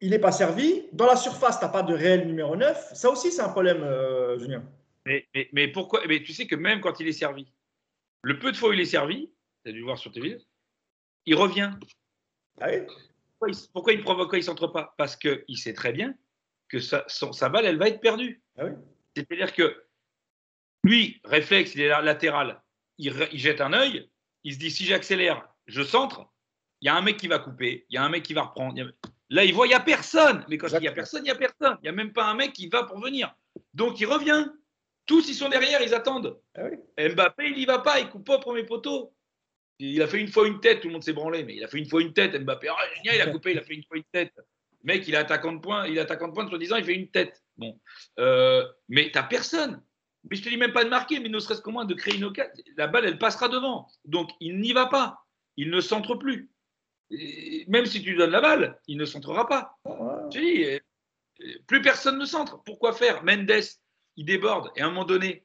Il n'est pas servi. Dans la surface, tu n'as pas de réel numéro 9. Ça aussi, c'est un problème, euh, Julien. Mais, mais, pourquoi Mais tu sais que même quand il est servi, le peu de fois où il est servi, tu as dû voir sur tes vidéos, il revient. Ah oui pourquoi, il, pourquoi il provoque, il ne centre pas? Parce qu'il sait très bien que sa, sa balle, elle va être perdue. Ah C'est-à-dire que lui, réflexe, il est latéral, il, jette un œil, il se dit si j'accélère, je centre, il y a un mec qui va couper, il y a un mec qui va reprendre. Là, il voit, il n'y a personne. Mais quand il n'y a personne, il n'y a personne. Il n'y a même pas un mec qui va pour venir. Donc, il revient. Tous, ils sont derrière, ils attendent. Ah Mbappé, il n'y va pas, il coupe pas au premier poteau. Il a fait une fois une tête, tout le monde s'est branlé, mais il a fait une fois une tête, Mbappé. Ah, génial, il a coupé, il a fait une fois une tête mec, il est attaquant de points, il est attaquant de 10 ans, il fait une tête. Bon. Euh, mais tu n'as personne. Mais je te dis même pas de marquer, mais ne serait-ce qu'au moins de créer une occasion. La balle, elle passera devant. Donc, il n'y va pas. Il ne centre plus. même si tu lui donnes la balle, il ne centrera pas. Je dis, euh, plus personne ne centre. Pourquoi faire? Mendes, il déborde. Et à un moment donné,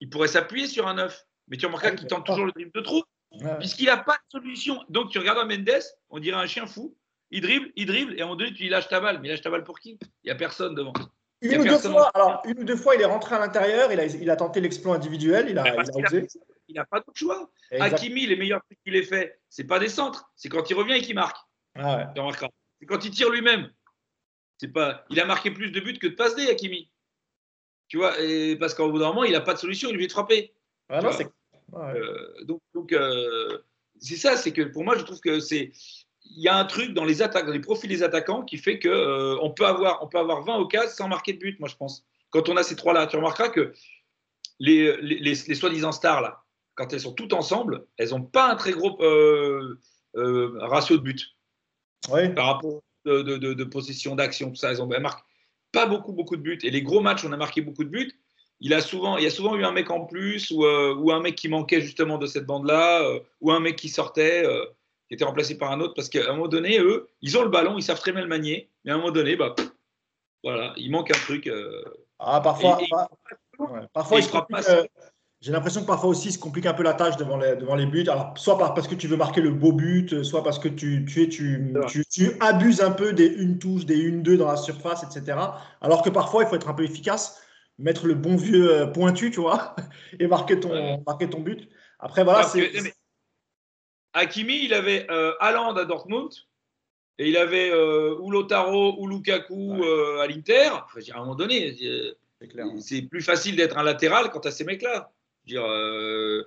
il pourrait s'appuyer sur un neuf. Mais tu remarqueras qu'il tente toujours le dribble de trop. Puisqu'il n'a pas de solution. Donc, tu regardes Mendes, on dirait un chien fou. Il dribble, il dribble, et à un moment donné, tu lui lâches ta balle. Mais il lâche ta balle pour qui? Il n'y a personne devant. Une ou, deux fois, alors, une ou deux fois, il est rentré à l'intérieur, il a, il a tenté l'exploit individuel, il a, il a osé. Il n'a pas d'autre choix. Hakimi, les meilleurs trucs qu'il ait fait, c'est pas des centres, c'est quand il revient et qu'il marque. Ah c'est quand il tire lui-même. C'est pas, il a marqué plus de buts que de passes D, Hakimi. Tu vois, et parce qu'au bout d'un moment, il n'a pas de solution, il est obligé de frapper. Ah non, c'est... Euh, donc, donc euh, c'est ça, c'est que pour moi, je trouve que c'est il y a un truc dans les attaques, dans les profils des attaquants qui fait que euh, on peut avoir on peut avoir 20 occasions sans marquer de but, moi je pense. Quand on a ces trois là, tu remarqueras que les, les, les, soi-disant stars là, quand elles sont toutes ensemble, elles n'ont pas un très gros euh, euh, ratio de but par rapport de, de, de, possession, d'action, tout ça. Elles, ont, marquent pas beaucoup beaucoup de buts. Et les gros matchs, on a marqué beaucoup de buts. Il a souvent, il y a souvent eu un mec en plus ou, ou un mec qui manquait justement de cette bande là, ou un mec qui sortait qui était remplacé par un autre, parce qu'à un moment donné, eux, ils ont le ballon, ils savent très bien le manier, mais à un moment donné, bah, voilà, il manque un truc. Euh, ah, parfois, parfois euh, j'ai l'impression que parfois aussi, il se complique un peu la tâche devant les, devant les buts. Alors, soit parce que tu veux marquer le beau but, soit parce que tu, tu, es, tu, tu, abuses un peu des une touche, des une deux dans la surface, etc. Alors que parfois, il faut être un peu efficace, mettre le bon vieux euh, pointu, tu vois, et marquer ton, marquer ton but. Après, voilà, c'est. Hakimi, il avait euh, Haaland à Dortmund et il avait euh, ou Lotaro ou Lukaku euh, à l'Inter. à un moment donné, hein. c'est plus facile d'être un latéral quant à ces mecs-là. Je,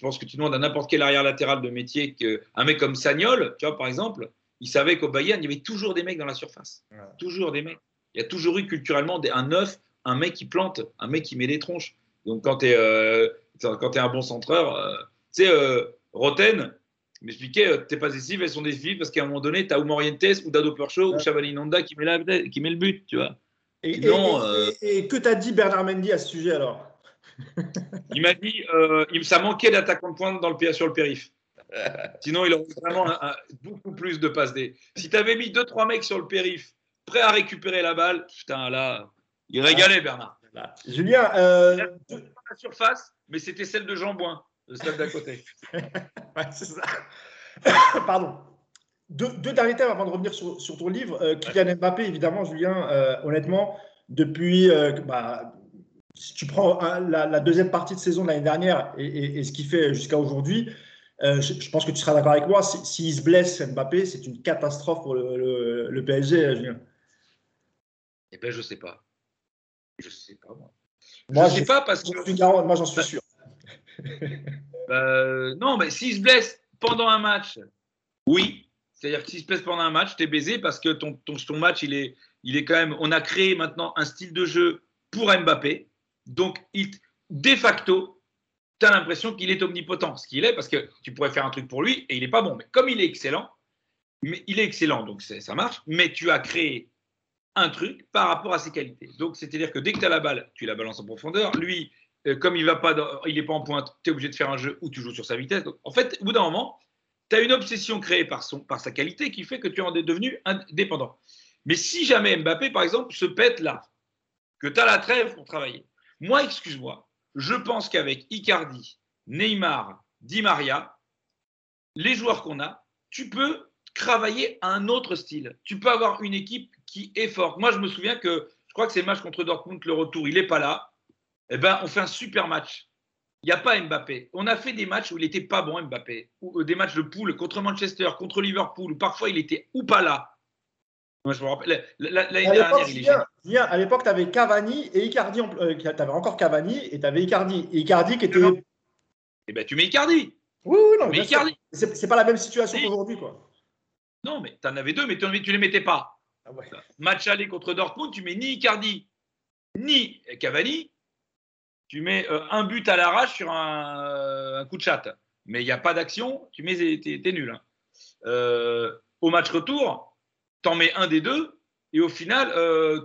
pense que tu demandes à n'importe quel arrière latéral de métier qu'un mec comme Sagnol, tu vois, par exemple, il savait qu'au Bayern, il y avait toujours des mecs dans la surface. Toujours des mecs. Il y a toujours eu culturellement un neuf, un mec qui plante, un mec qui met des tronches. Donc quand tu es, es, un bon centreur, tu sais, Roten m'expliquait euh, tes passes décisives, elles sont décisives parce qu'à un moment donné, tu as ou Morientes ou Dado Percho ou Chavalinanda qui met, la, qui met le but, tu vois. Et, non, euh, et, que t'as dit Bernard Mendy à ce sujet alors? Il m'a dit euh, ça manquait d'attaquant de pointe dans le, sur le périph. Sinon, il aurait vraiment beaucoup plus de passes D. Si tu avais mis 2-3 mecs sur le périph, prêts à récupérer la balle, putain, là, il régalait Bernard. Julien, euh... la surface, mais c'était celle de Jean Boin le stade d'à côté. c'est ça. Pardon. Deux, derniers thèmes avant de revenir sur, ton livre. Euh, Kylian Mbappé, évidemment, Julien, euh, honnêtement, depuis. Euh, bah, si tu prends la, deuxième partie de saison de l'année dernière et, ce qu'il fait jusqu'à aujourd'hui, je, pense que tu seras d'accord avec moi. S'il se blesse, Mbappé, c'est une catastrophe pour le, PSG, Julien. Eh bien, je ne sais pas. Je ne sais pas, moi. Moi, je sais pas parce que. Moi, j'en suis sûr. Euh, non, mais s'il se blesse pendant un match, oui. C'est-à-dire que s'il se blesse pendant un match, t'es baisé parce que ton, ton, ton, match, il est, il est quand même. On a créé maintenant un style de jeu pour Mbappé. Donc, de facto, tu as l'impression qu'il est omnipotent. Ce qu'il est, parce que tu pourrais faire un truc pour lui et il n'est pas bon. Mais comme il est excellent, mais il est excellent, donc ça marche. Mais tu as créé un truc par rapport à ses qualités. Donc, c'est-à-dire que dès que tu as la balle, tu la balances en profondeur. Lui, euh, comme il va pas il n'est pas en pointe, tu es obligé de faire un jeu où tu joues sur sa vitesse. en fait, au bout d'un moment, tu as une obsession créée par, par sa qualité qui fait que tu en es devenu indépendant. Mais si jamais Mbappé, par exemple, se pète là, que tu as la trêve pour travailler, moi, excuse-moi, je pense qu'avec Icardi, Neymar, Di Maria, les joueurs qu'on a, tu peux travailler un autre style. Tu peux avoir une équipe qui est forte. Moi, je me souviens que je crois que c'est match contre Dortmund, le retour, il n'est pas là eh ben, on fait un super match. Il n'y a pas Mbappé. On a fait des matchs où il n'était pas bon, Mbappé. Ou euh, des matchs de poule contre Manchester, contre Liverpool, où parfois il était ou pas là. Moi, je me rappelle. L'année dernière, il est À l'époque, tu avais Cavani et Icardi. Euh, tu avais encore Cavani et tu avais Icardi. Et Icardi qui était. Eh ben, tu mets Icardi. Oui, oui, non. Mais Icardi. C'est pas la même situation qu'aujourd'hui, quoi. Non, mais tu en avais deux, mais tu ne les mettais pas. Ah Match aller contre Dortmund, tu mets ni Icardi, ni Cavani tu mets euh, un but à l'arrache sur euh, un, coup de chat, mais il n'y a pas d'action, tu mets, t'es, nul. Hein. Euh, au match retour, tu en mets un des deux, et au final,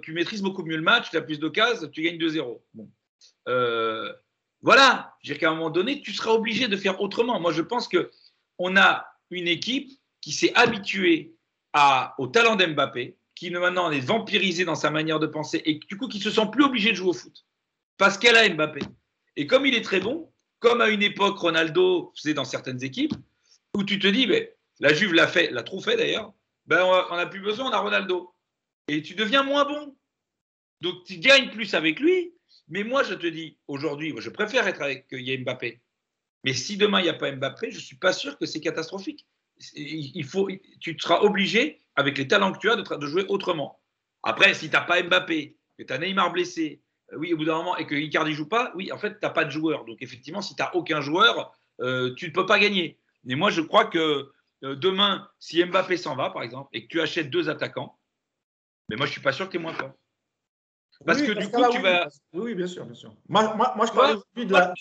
tu maîtrises beaucoup mieux le match, tu as plus d'occasions, tu gagnes 2-0. Bon. Euh, voilà, je qu'à un moment donné, tu seras obligé de faire autrement. Moi, je pense que on a une équipe qui s'est habituée au talent d'Mbappé, qui maintenant est vampirisée dans sa manière de penser et du coup qui se sent plus obligé de jouer au foot parce qu'elle a Mbappé. Et comme il est très bon, comme à une époque Ronaldo faisait dans certaines équipes, où tu te dis, mais la Juve l'a fait, l'a trop fait d'ailleurs, ben on n'a plus besoin, on a Ronaldo. Et tu deviens moins bon. Donc tu gagnes plus avec lui. Mais moi, je te dis, aujourd'hui, je préfère être avec y Mbappé. Mais si demain, il n'y a pas Mbappé, je ne suis pas sûr que c'est catastrophique. Il faut, tu seras obligé, avec les talents que tu as, de, de jouer autrement. Après, si tu n'as pas Mbappé, que tu as Neymar blessé, euh, oui, au bout d'un moment, et que Icardi joue pas, oui, en fait, tu n'as pas de joueur. Donc, effectivement, si tu n'as aucun joueur, euh, tu ne peux pas gagner. Mais moi, je crois que euh, demain, si Mbappé s'en va, par exemple, et que tu achètes deux attaquants, mais moi, je suis pas sûr que tu es moins fort. Parce que du coup, tu vas. Oui, bien sûr, bien sûr. Moi, moi, je parle de la.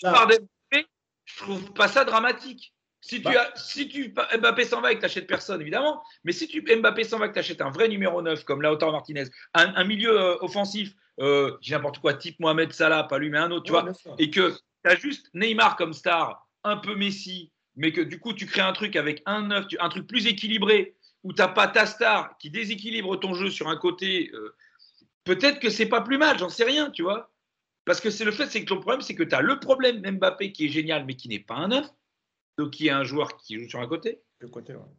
je trouve pas ça dramatique. Si tu, bah. as, si tu Mbappé s'en va et que tu n'achètes personne, évidemment, mais si tu Mbappé s'en va et que tu achètes un vrai numéro 9 comme Lautaro Martinez, un, milieu euh, offensif, euh, n'importe quoi, type Mohamed Salah, pas lui, mais un autre, tu vois, et que tu as juste Neymar comme star, un peu Messi, mais que du coup tu crées un truc avec un 9, un truc plus équilibré, où tu n'as pas ta star qui déséquilibre ton jeu sur un côté, euh, peut-être que c'est pas plus mal, j'en sais rien, tu vois. Parce que c'est le fait, c'est que ton problème, c'est que tu as le problème Mbappé qui est génial, mais qui n'est pas un 9 donc il y a un joueur qui joue sur un côté.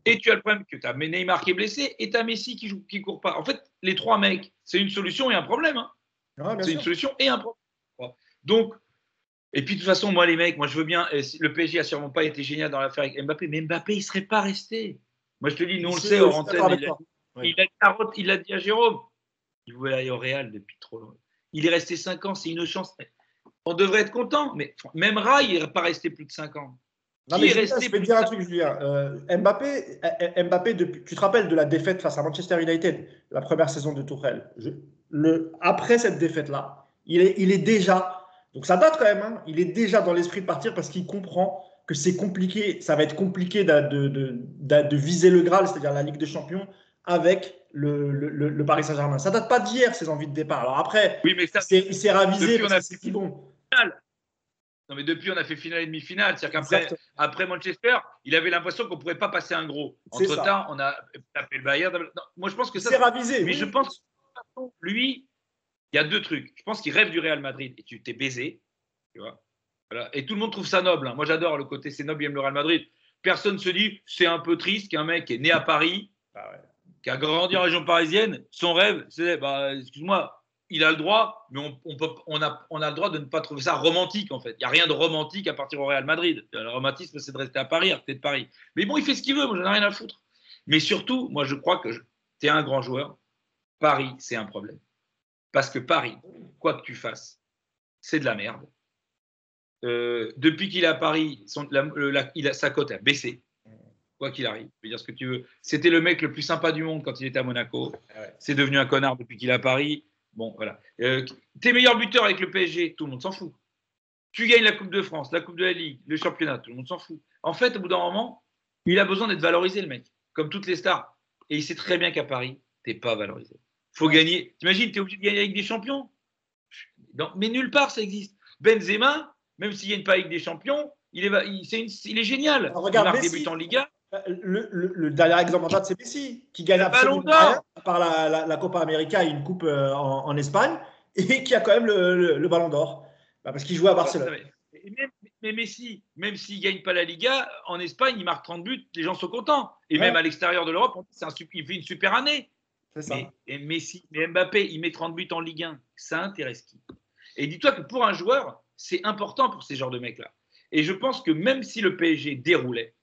Et tu as le problème que tu as Neymar qui est blessé et tu as Messi qui joue, qui court pas. En fait, les trois mecs, c'est une solution et un problème. Hein. c'est une solution et un problème. Donc, et puis de toute façon, moi les mecs, moi je veux bien. Le PSG a sûrement pas été génial dans l'affaire avec Mbappé, mais Mbappé il serait pas resté. Moi je te dis, nous on le sait, en il, il, a, dit à Jérôme, il voulait aller au Real depuis trop longtemps. Il est resté 5 ans, c'est une chance. On devrait être content, mais même Rai, il n'est pas resté plus de 5 ans. Non, mais je vais te dire un truc, Julien. Euh, Mbappé, Mbappé depuis, tu te rappelles de la défaite face à Manchester United, la première saison de Tourelle? le, après cette défaite-là, il est, il est déjà. Donc ça date quand même. Hein, il est déjà dans l'esprit de partir parce qu'il comprend que c'est compliqué. Ça va être compliqué de, de, de, de viser le Graal, c'est-à-dire la Ligue des Champions, avec le, le, le Paris Saint-Germain. Ça date pas d'hier, ses envies de départ. Alors après, oui, mais ça, il s'est ravisé. C'est bon. Non, mais depuis, on a fait finale et demi-finale. C'est-à-dire qu'après après Manchester, il avait l'impression qu'on ne pourrait pas passer un gros. Entre-temps, on a tapé le Bayern. moi, je pense que ça. C'est ravisé. Mais je pense, lui, il y a deux trucs. Je pense qu'il rêve du Real Madrid et tu t'es baisé. Tu vois voilà. Et tout le monde trouve ça noble. Hein. Moi, j'adore le côté c'est noble, il aime le Real Madrid. Personne ne se dit c'est un peu triste qu'un mec qui est né à Paris, bah qui a grandi en région parisienne, son rêve, c'est, bah, excuse-moi, il a le droit, mais on, peut, on, a, on, a, le droit de ne pas trouver ça romantique, en fait. Il n'y a rien de romantique à partir au Real Madrid. Le romantisme, c'est de rester à Paris, à de Paris. Mais bon, il fait ce qu'il veut, moi, j'en ai rien à foutre. Mais surtout, moi, je crois que tu es un grand joueur. Paris, c'est un problème. Parce que Paris, quoi que tu fasses, c'est de la merde. Euh, depuis qu'il est à Paris, son, il a, sa cote a baissé. Quoi qu'il arrive, je veux dire ce que tu veux. C'était le mec le plus sympa du monde quand il était à Monaco. Ah c'est devenu un connard depuis qu'il est à Paris. Bon, voilà. Euh, tes meilleurs buteurs avec le PSG, tout le monde s'en fout. Tu gagnes la Coupe de France, la Coupe de la Ligue, le championnat, tout le monde s'en fout. En fait, au bout d'un moment, il a besoin d'être valorisé, le mec, comme toutes les stars. Et il sait très bien qu'à Paris, tu n'es pas valorisé. faut gagner. T'imagines, tu es obligé de gagner avec des champions? Mais nulle part, ça existe. Benzema, même s'il gagne pas avec des champions, il est, il est génial. regarde, il marque en Liga. Le, dernier exemple en date, c'est Messi, qui gagne absolument rien par la, la, Copa América et une coupe euh, en, Espagne, et qui a quand même le, ballon d'or, bah, parce qu'il jouait à Barcelone. mais Messi, même s'il ne gagne pas la Liga, en Espagne, il marque 30 buts, les gens sont contents. Et même à l'extérieur de l'Europe, il fait une super année. Ça. et Messi, mais Mbappé, il met 30 buts en Ligue 1. Ça intéresse qui? Et dis-toi que pour un joueur, c'est important pour ces genres de mecs-là. Et je pense que même si le PSG déroulait,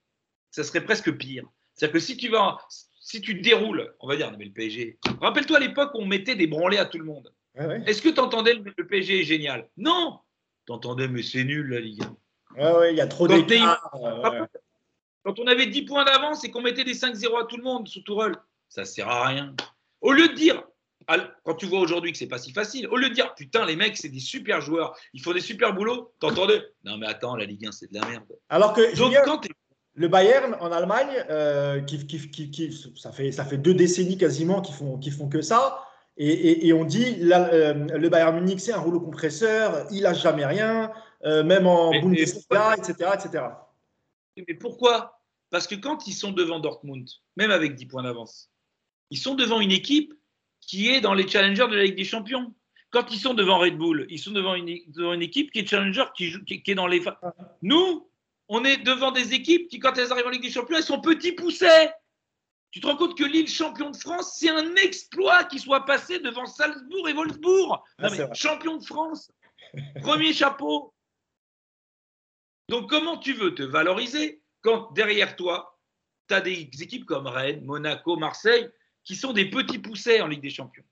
ça serait presque pire. C'est-à-dire que si tu vas, si tu déroules, on va dire, mais le PSG. Rappelle-toi à l'époque où on mettait des branlés à tout le monde. Est-ce que tu entendais le, PSG est génial? Non Tu entendais, mais c'est nul la Ligue 1. Ouais, il y a trop d'écart. Quand on avait 10 points d'avance et qu'on mettait des 5-0 à tout le monde sous Tourelle, ça sert à rien. Au lieu de dire, quand tu vois aujourd'hui que c'est pas si facile, au lieu de dire putain les mecs c'est des super joueurs, ils font des super boulots, t'entendais? Non mais attends la Ligue 1 c'est de la merde. Alors que Donc, quand le Bayern en Allemagne, euh, qui, qui, qui, ça, fait, ça fait deux décennies quasiment qu'ils font, font que ça. Et, on dit euh, le Bayern Munich, c'est un rouleau compresseur, il n'a jamais rien, euh, même en Bundesliga, etc., etc. Mais pourquoi? Parce que quand ils sont devant Dortmund, même avec 10 points d'avance, ils sont devant une équipe qui est dans les challengers de la Ligue des Champions. Quand ils sont devant Red Bull, ils sont devant une, une équipe qui est challenger, qui, qui, est dans les. Nous, on est devant des équipes qui, quand elles arrivent en Ligue des Champions, elles sont petits poussés. Tu te rends compte que Lille, champion de France, c'est un exploit qu'il soit passé devant Salzbourg et Wolfsburg. Ah, champion de France, premier chapeau. Donc, comment tu veux te valoriser quand derrière toi, tu as des équipes comme Rennes, Monaco, Marseille, qui sont des petits poussés en Ligue des Champions?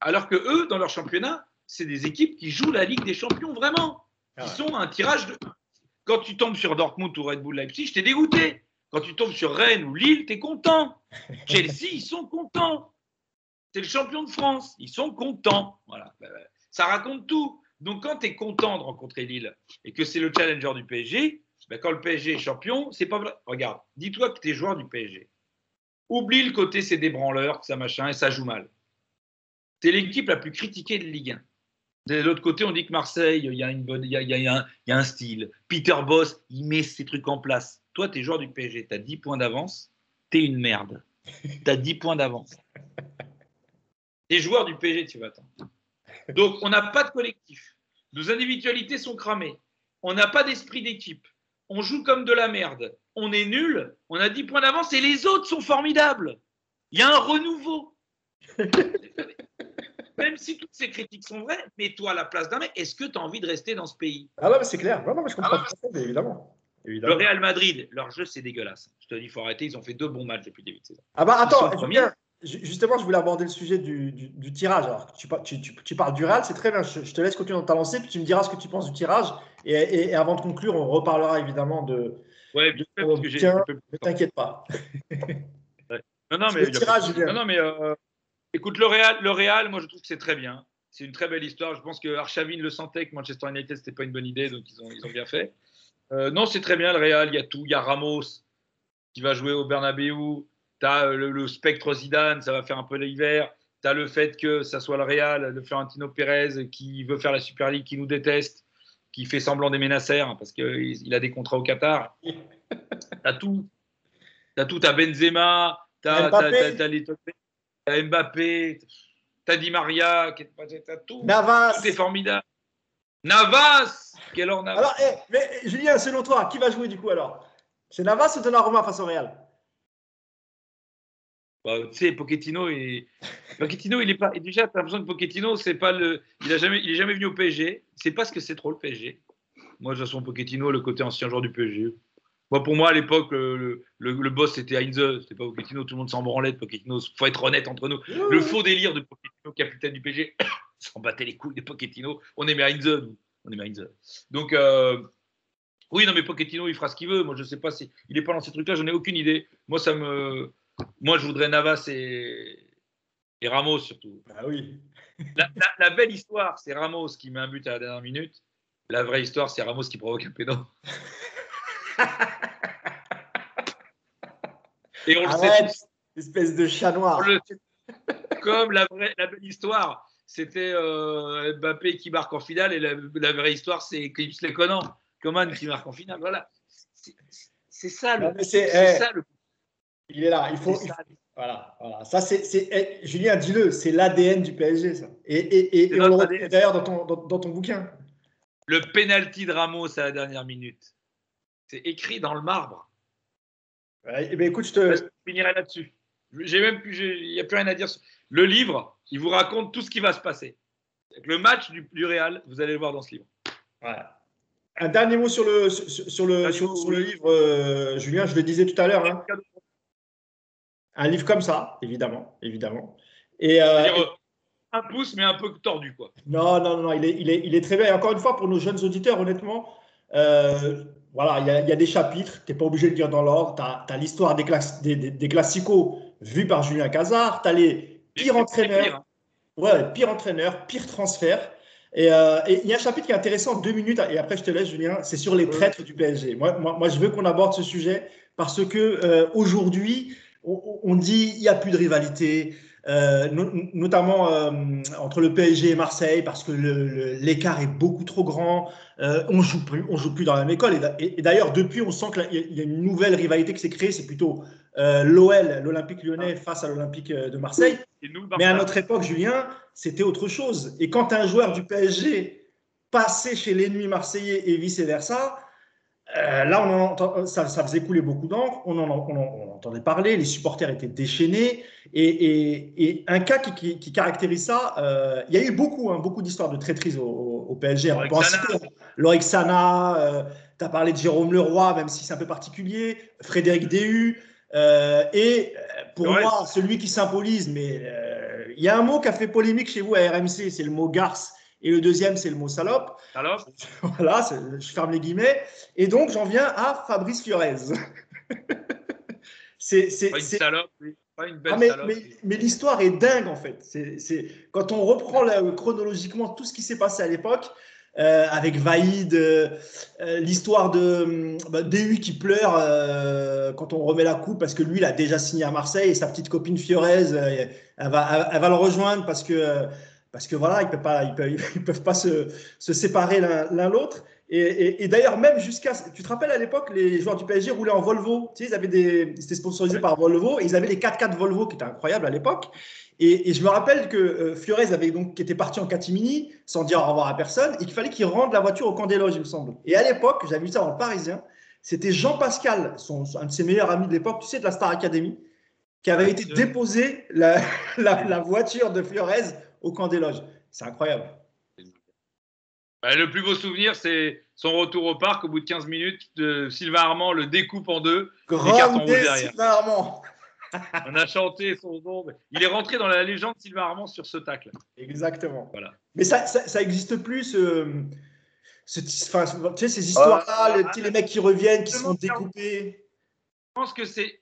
Alors que eux, dans leur championnat, c'est des équipes qui jouent la Ligue des Champions vraiment. Ils ah sont un tirage de. Quand tu tombes sur Dortmund ou Red Bull Leipzig, je t'ai dégoûté. Quand tu tombes sur Rennes ou Lille, tu es content. Chelsea, ils sont contents. C'est le champion de France. Ils sont contents. Voilà. Ben, ben, ça raconte tout. Donc, quand tu es content de rencontrer Lille et que c'est le challenger du PSG, ben, quand le PSG est champion, c'est pas vrai. Regarde, dis-toi que tu es joueur du PSG. Oublie le côté c'est des branleurs, ça machin, et ça joue mal. Tu es l'équipe la plus critiquée de Ligue 1. De l'autre côté, on dit que Marseille, il y a, un, style. Peter Boss, il met ses trucs en place. Toi, tu es joueur du PSG, tu as 10 points d'avance, tu es une merde. Tu as 10 points d'avance. Tu es joueur du PSG, tu vas attendre. Donc, on n'a pas de collectif. Nos individualités sont cramées. On n'a pas d'esprit d'équipe. On joue comme de la merde. On est nul. On a 10 points d'avance et les autres sont formidables. Il y a un renouveau. Même si toutes ces critiques sont vraies, mets-toi à la place d'un mec. Est-ce que tu as envie de rester dans ce pays? Ah ouais, c'est clair. Non, non, mais je comprends ah évidemment. Le Real Madrid, leur jeu, c'est dégueulasse. Je te dis, il faut arrêter. Ils ont fait deux bons matchs depuis le début de saison. Ah bah attends, justement, je voulais aborder le sujet du, tirage. Alors, tu, tu, parles du Real, c'est très bien. Je, te laisse continuer dans ta lancée, puis tu me diras ce que tu penses du tirage. Et, avant de conclure, on reparlera évidemment de. Ouais, de, parce que j'ai. Ne t'inquiète pas. Non, non, mais. Le tirage, non, non, mais euh, écoute, le Real, le Real, moi, je trouve que c'est très bien. C'est une très belle histoire. Je pense que Archavine le sentait que Manchester United, c'était pas une bonne idée, donc ils ont, ils ont bien fait. Euh, non, c'est très bien le Real, il y a tout. Il y a Ramos qui va jouer au Bernabeu. Tu as euh, le, spectre Zidane, ça va faire un peu l'hiver. Tu as le fait que ça soit le Real, le Florentino Pérez qui veut faire la Super League, qui nous déteste, qui fait semblant des ménacères hein, parce qu'il a des contrats au Qatar. tu as tout. Tu as tout. Tu as Benzema, tu as, tu as Di Maria, tu as tout. Navas. Tout est formidable. Navas Quel or Navas? Alors, eh, mais Julien, selon toi, qui va jouer du coup alors? C'est Navas ou Donnarumma face au Real? Bah, tu sais, Pochettino, il... Pochettino, il est pas. Et déjà, tu as l'impression que Pochettino, c'est pas le. Il a jamais, il est jamais venu au PSG. C'est pas ce que c'est trop le PSG. Moi, de toute façon, Pochettino, le côté ancien joueur du PSG. Moi, pour moi, à l'époque, le, le, boss, c'était Heinze. C'était pas Pochettino. Tout le monde s'en branlait de Pochettino. Faut être honnête entre nous. Le faux délire de Pochettino, capitaine du PSG, s'en battait les couilles de Pochettino. On aimait Heinze, On aimait Heinze. Donc, euh, oui, non, mais Pochettino, il fera ce qu'il veut. Moi, je sais pas si. Il n'est pas dans ces trucs-là, j'en ai aucune idée. Moi, ça me. Moi, je voudrais Navas et, et Ramos surtout. Ah oui. la, belle histoire, c'est Ramos qui met un but à la dernière minute. La vraie histoire, c'est Ramos qui provoque un péno. et on le sait. Espèce de chat noir. Comme la, vraie, la belle histoire, c'était euh, Mbappé qui marque en finale et la, vraie histoire, c'est Clips Leconan, Coman qui marque en finale. Voilà. C'est ça, le, c'est, eh, ça le. Il est là. Il faut. voilà, voilà. Ça, c'est, eh, Julien, dis-le, c'est l'ADN du PSG, ça. Et, et, et, on le retrouve d'ailleurs dans ton, dans, ton bouquin. Le penalty de Ramos à la dernière minute. C'est écrit dans le marbre. Eh bien, écoute, je te. Je finirai là-dessus. J'ai même plus, il n'y a plus rien à dire. Le livre, il vous raconte tout ce qui va se passer. Le match du, du Real, vous allez le voir dans ce livre. Un dernier mot sur le, sur, le, sur, le livre, euh, Julien, je le disais tout à l'heure. Hein. Un livre comme ça, évidemment. évidemment. Et, euh, un pouce, mais un peu tordu. Quoi. Non, non, non, il est, il, est, il est très bien. Et encore une fois, pour nos jeunes auditeurs, honnêtement, euh, voilà, il y, a, il y, a, des chapitres, tu n'es pas obligé de dire dans l'ordre. Tu as, l'histoire des, des, des, des classicos vus par Julien Cazard, tu as les pires entraîneurs. Hein. Ouais, pire entraîneur, pire transfert. Euh, et il y a un chapitre qui est intéressant, deux minutes, et après je te laisse, Julien, c'est sur les traîtres du PSG. Moi, moi, moi, je veux qu'on aborde ce sujet parce que euh, aujourd'hui, on, dit il n'y a plus de rivalité, euh, notamment euh, entre le PSG et Marseille, parce que l'écart est beaucoup trop grand. Euh, on joue plus, on joue plus dans la même école. Et, d'ailleurs, depuis, on sent qu'il y, a une nouvelle rivalité qui s'est créée. C'est plutôt l'OL, l'Olympique lyonnais, face à l'Olympique de Marseille. Mais à notre époque, Julien, c'était autre chose. Et quand un joueur du PSG passait chez l'ennemi marseillais et vice-versa, euh, là, on ça, faisait couler beaucoup d'encre, on, en, entendait parler, les supporters étaient déchaînés. Et, un cas qui, caractérise ça, euh, il y a eu beaucoup, hein, beaucoup d'histoires de traîtrise au, PSG. Lorixana, euh, tu as parlé de Jérôme Leroy, même si c'est un peu particulier, Frédéric Déhu. et pour moi, celui qui symbolise, mais il y a un mot qui a fait polémique chez vous à RMC, c'est le mot garce. Et le deuxième, c'est le mot salope. Salope. Voilà, je ferme les guillemets. Et donc, j'en viens à Fabrice Fiorez. c'est, pas une salope, pas une belle ah, mais, salope. Mais, l'histoire est dingue, en fait. C'est, quand on reprend chronologiquement tout ce qui s'est passé à l'époque, euh, avec Vaïd, euh, l'histoire de bah, DU qui pleure euh, quand on remet la coupe parce que lui, il a déjà signé à Marseille et sa petite copine Fiorez, elle, va, elle va le rejoindre parce que parce que voilà, ils peuvent pas, ils peuvent, peuvent pas se, se séparer l'un l'autre. Et, d'ailleurs, même jusqu'à, tu te rappelles à l'époque, les joueurs du PSG roulaient en Volvo. Tu sais, ils avaient des, étaient sponsorisés par Volvo. Et ils avaient les 4x4 Volvo qui étaient incroyables à l'époque. Et, je me rappelle que euh, Fiorez avait donc qui était parti en catimini sans dire au revoir à personne et qu'il fallait qu'il rende la voiture au camp des loges, il me semble. Et à l'époque, j'avais vu ça dans le Parisien. C'était Jean Pascal, son, un de ses meilleurs amis de l'époque, tu sais, de la Star Academy, qui avait été déposé la, la, la voiture de Fiorez au camp des loges. C'est incroyable. Bah, le plus beau souvenir, c'est son retour au parc au bout de 15 minutes. De Sylvain Armand le découpe en deux. Grand Sylvain Armand. On a chanté son nom. Il est rentré dans la légende Sylvain Armand sur ce tacle. Exactement. Voilà. Mais ça, ça, existe plus. tu sais, ces histoires-là, oh, les, mecs qui reviennent, qui sont découpés. Je pense que c'est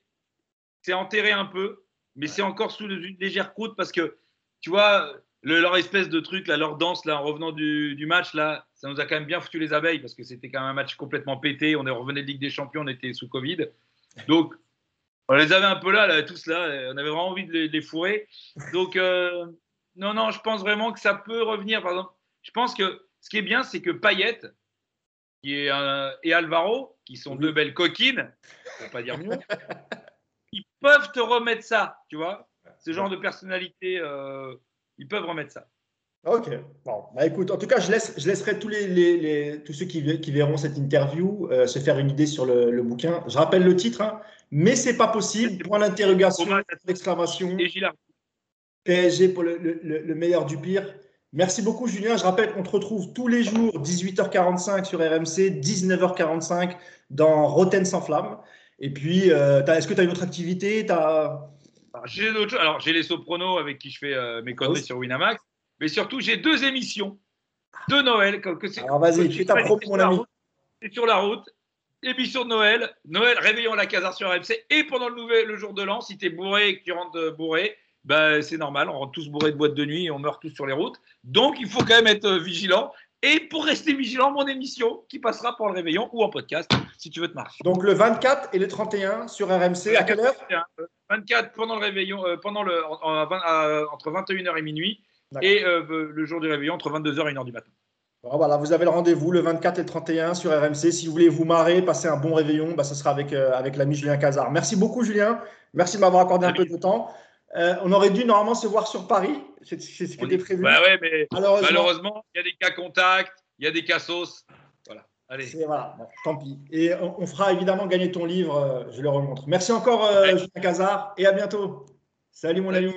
enterré un peu, mais c'est encore sous une légère croûte parce que tu vois, leur espèce de truc, là, leur danse, là, en revenant du, match, là, ça nous a quand même bien foutu les abeilles parce que c'était quand même un match complètement pété. On est revenu de Ligue des Champions, on était sous Covid. Donc, on les avait un peu là, là tous là. On avait vraiment envie de les, fourrer. Donc, euh, non, non, je pense vraiment que ça peut revenir. Par exemple, je pense que ce qui est bien, c'est que Payet qui est et Alvaro, qui sont deux belles coquines, pour pas dire mieux, ils peuvent te remettre ça, tu vois ce genre de personnalité, euh, ils peuvent remettre ça. Ok, bon, bah écoute, en tout cas, je, laisse, je laisserai tous, les, les, tous ceux qui, qui, verront cette interview euh, se faire une idée sur le, bouquin. Je rappelle le titre, hein, mais c'est pas possible. Point d'interrogation, d'exclamation. PSG pour le, le, meilleur du pire. Merci beaucoup, Julien. Je rappelle qu'on te retrouve tous les jours, 18h45 sur RMC, 19h45 dans Roten sans flamme. Et puis, euh, est-ce que tu as une autre activité? As... Alors, j'ai les sopranos avec qui je fais euh, mes conneries sur Winamax, mais surtout, j'ai deux émissions de Noël. Que Alors, vas-y, fais ta promo, mon ami. C'est sur la route. Émission de Noël, Noël, réveillons la casar sur MC. Et pendant le, nouvel, le jour de l'an, si tu es bourré et que tu rentres bourré, ben, c'est normal, on rentre tous bourrés de boîtes de nuit et on meurt tous sur les routes. Donc, il faut quand même être euh, vigilant. Et pour rester vigilant, mon émission qui passera pour le réveillon ou en podcast si tu veux te marcher. Donc le 24 et le 31 sur RMC, à quelle heure? 24 pendant le réveillon, euh, pendant le, entre 21h et minuit, et euh, le jour du réveillon entre 22h et 1h du matin. voilà, vous avez le rendez-vous le 24 et le 31 sur RMC. Si vous voulez vous marrer, passer un bon réveillon, bah, ce sera avec, euh, avec l'ami Julien Cazard. Merci beaucoup, Julien. Merci de m'avoir accordé un peu de temps. On aurait dû normalement se voir sur Paris. C'est ce qui était prévu. Bah ouais, mais malheureusement, il y a des cas contacts, il y a des cas sauces. Voilà. Allez. Voilà, tant pis. Et on, fera évidemment gagner ton livre, euh, je le remontre. Merci encore, euh, Julien Cazard, et à bientôt. Salut, mon ami.